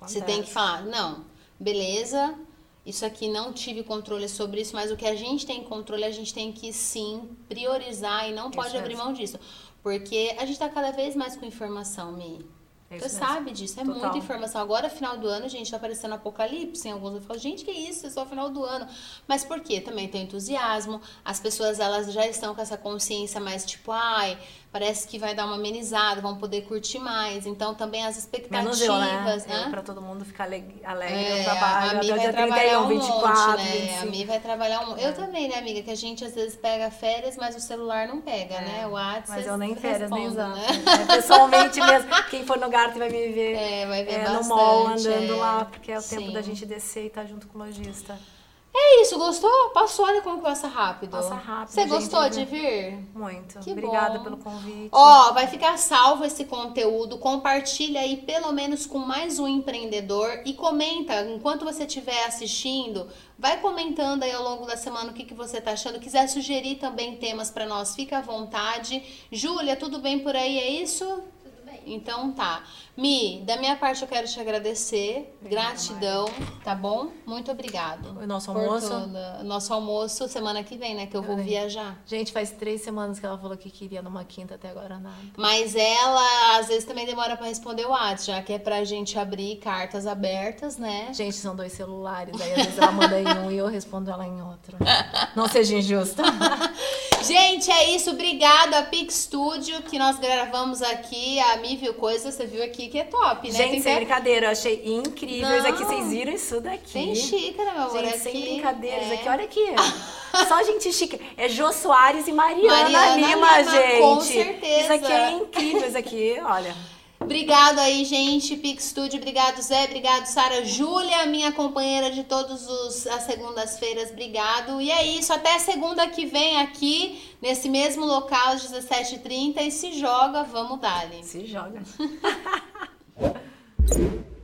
Você tem que Acontece. falar, não, beleza, isso aqui não tive controle sobre isso, mas o que a gente tem controle, a gente tem que sim priorizar e não pode Isso abrir mesmo. mão disso. Porque a gente tá cada vez mais com informação, Mi. É Você sabe disso, é Total. muita informação. Agora, final do ano, gente, tá aparecendo apocalipse em alguns. Eu falo, gente, que isso? É só final do ano. Mas por quê? Também tem entusiasmo. As pessoas, elas já estão com essa consciência mais tipo, ai, parece que vai dar uma amenizada, vão poder curtir mais. Então, também as expectativas. Eu, né? né? Pra todo mundo ficar alegre, É, no trabalho. a Mi vai trabalhar 31, um 24, monte, né? 25. A Mi vai trabalhar um Eu também, né, amiga? Que a gente às vezes pega férias, mas o celular não pega, É, né? O WhatsApp Mas eu nem férias, nem exato. né? É, pessoalmente mesmo. Quem for no Garten vai me ver. É, vai ver é, bastante. no mall andando é. lá, porque é o tempo Sim. da gente descer e estar junto com o lojista. É isso, gostou? Passou, olha como que passa rápido. Passa rápido, Você gente, gostou de vir? Muito. Que Obrigada bom. pelo convite. Ó, vai ficar salvo esse conteúdo. Compartilha aí pelo menos com mais um empreendedor e comenta enquanto você estiver assistindo. Vai comentando aí ao longo da semana o que, que você tá achando. Quiser sugerir também temas para nós, fica à vontade. Júlia, tudo bem por aí? É isso? Tudo bem. Então tá. Mi, da minha parte eu quero te agradecer. Gratidão, tá bom? Muito obrigado. O nosso almoço. toda- Nosso almoço semana que vem, né? Que eu vou viajar. Gente, faz três semanas que ela falou que queria numa quinta, até agora nada. Mas ela, às vezes, também demora pra responder o WhatsApp, já que é pra gente abrir cartas abertas, né? Gente, são dois celulares, aí às vezes ela manda em um e eu respondo ela em outro. Não seja injusta. *laughs* Gente, é isso. Obrigado a Pix Studio que nós gravamos aqui. A Mi viu coisa, você viu aqui que é top, né? Gente, Tem sem brincadeira, eu achei incrível isso aqui. Não. Vocês viram isso daqui? Tem xícara, meu amor. Gente, aqui. sem brincadeiras É. aqui, olha aqui. Só gente chique. É Jô Soares e Mariana, Mariana Lima, Lima, gente. com certeza. Isso aqui é incrível, isso aqui, olha. Obrigado aí, gente. Pix Studio, obrigado, Zé. Obrigado, Sara Júlia, minha companheira de todas as segundas-feiras. Obrigado. E é isso. Até segunda que vem aqui, nesse mesmo local, às 17h30. E se joga, vamos dar Se joga. *laughs*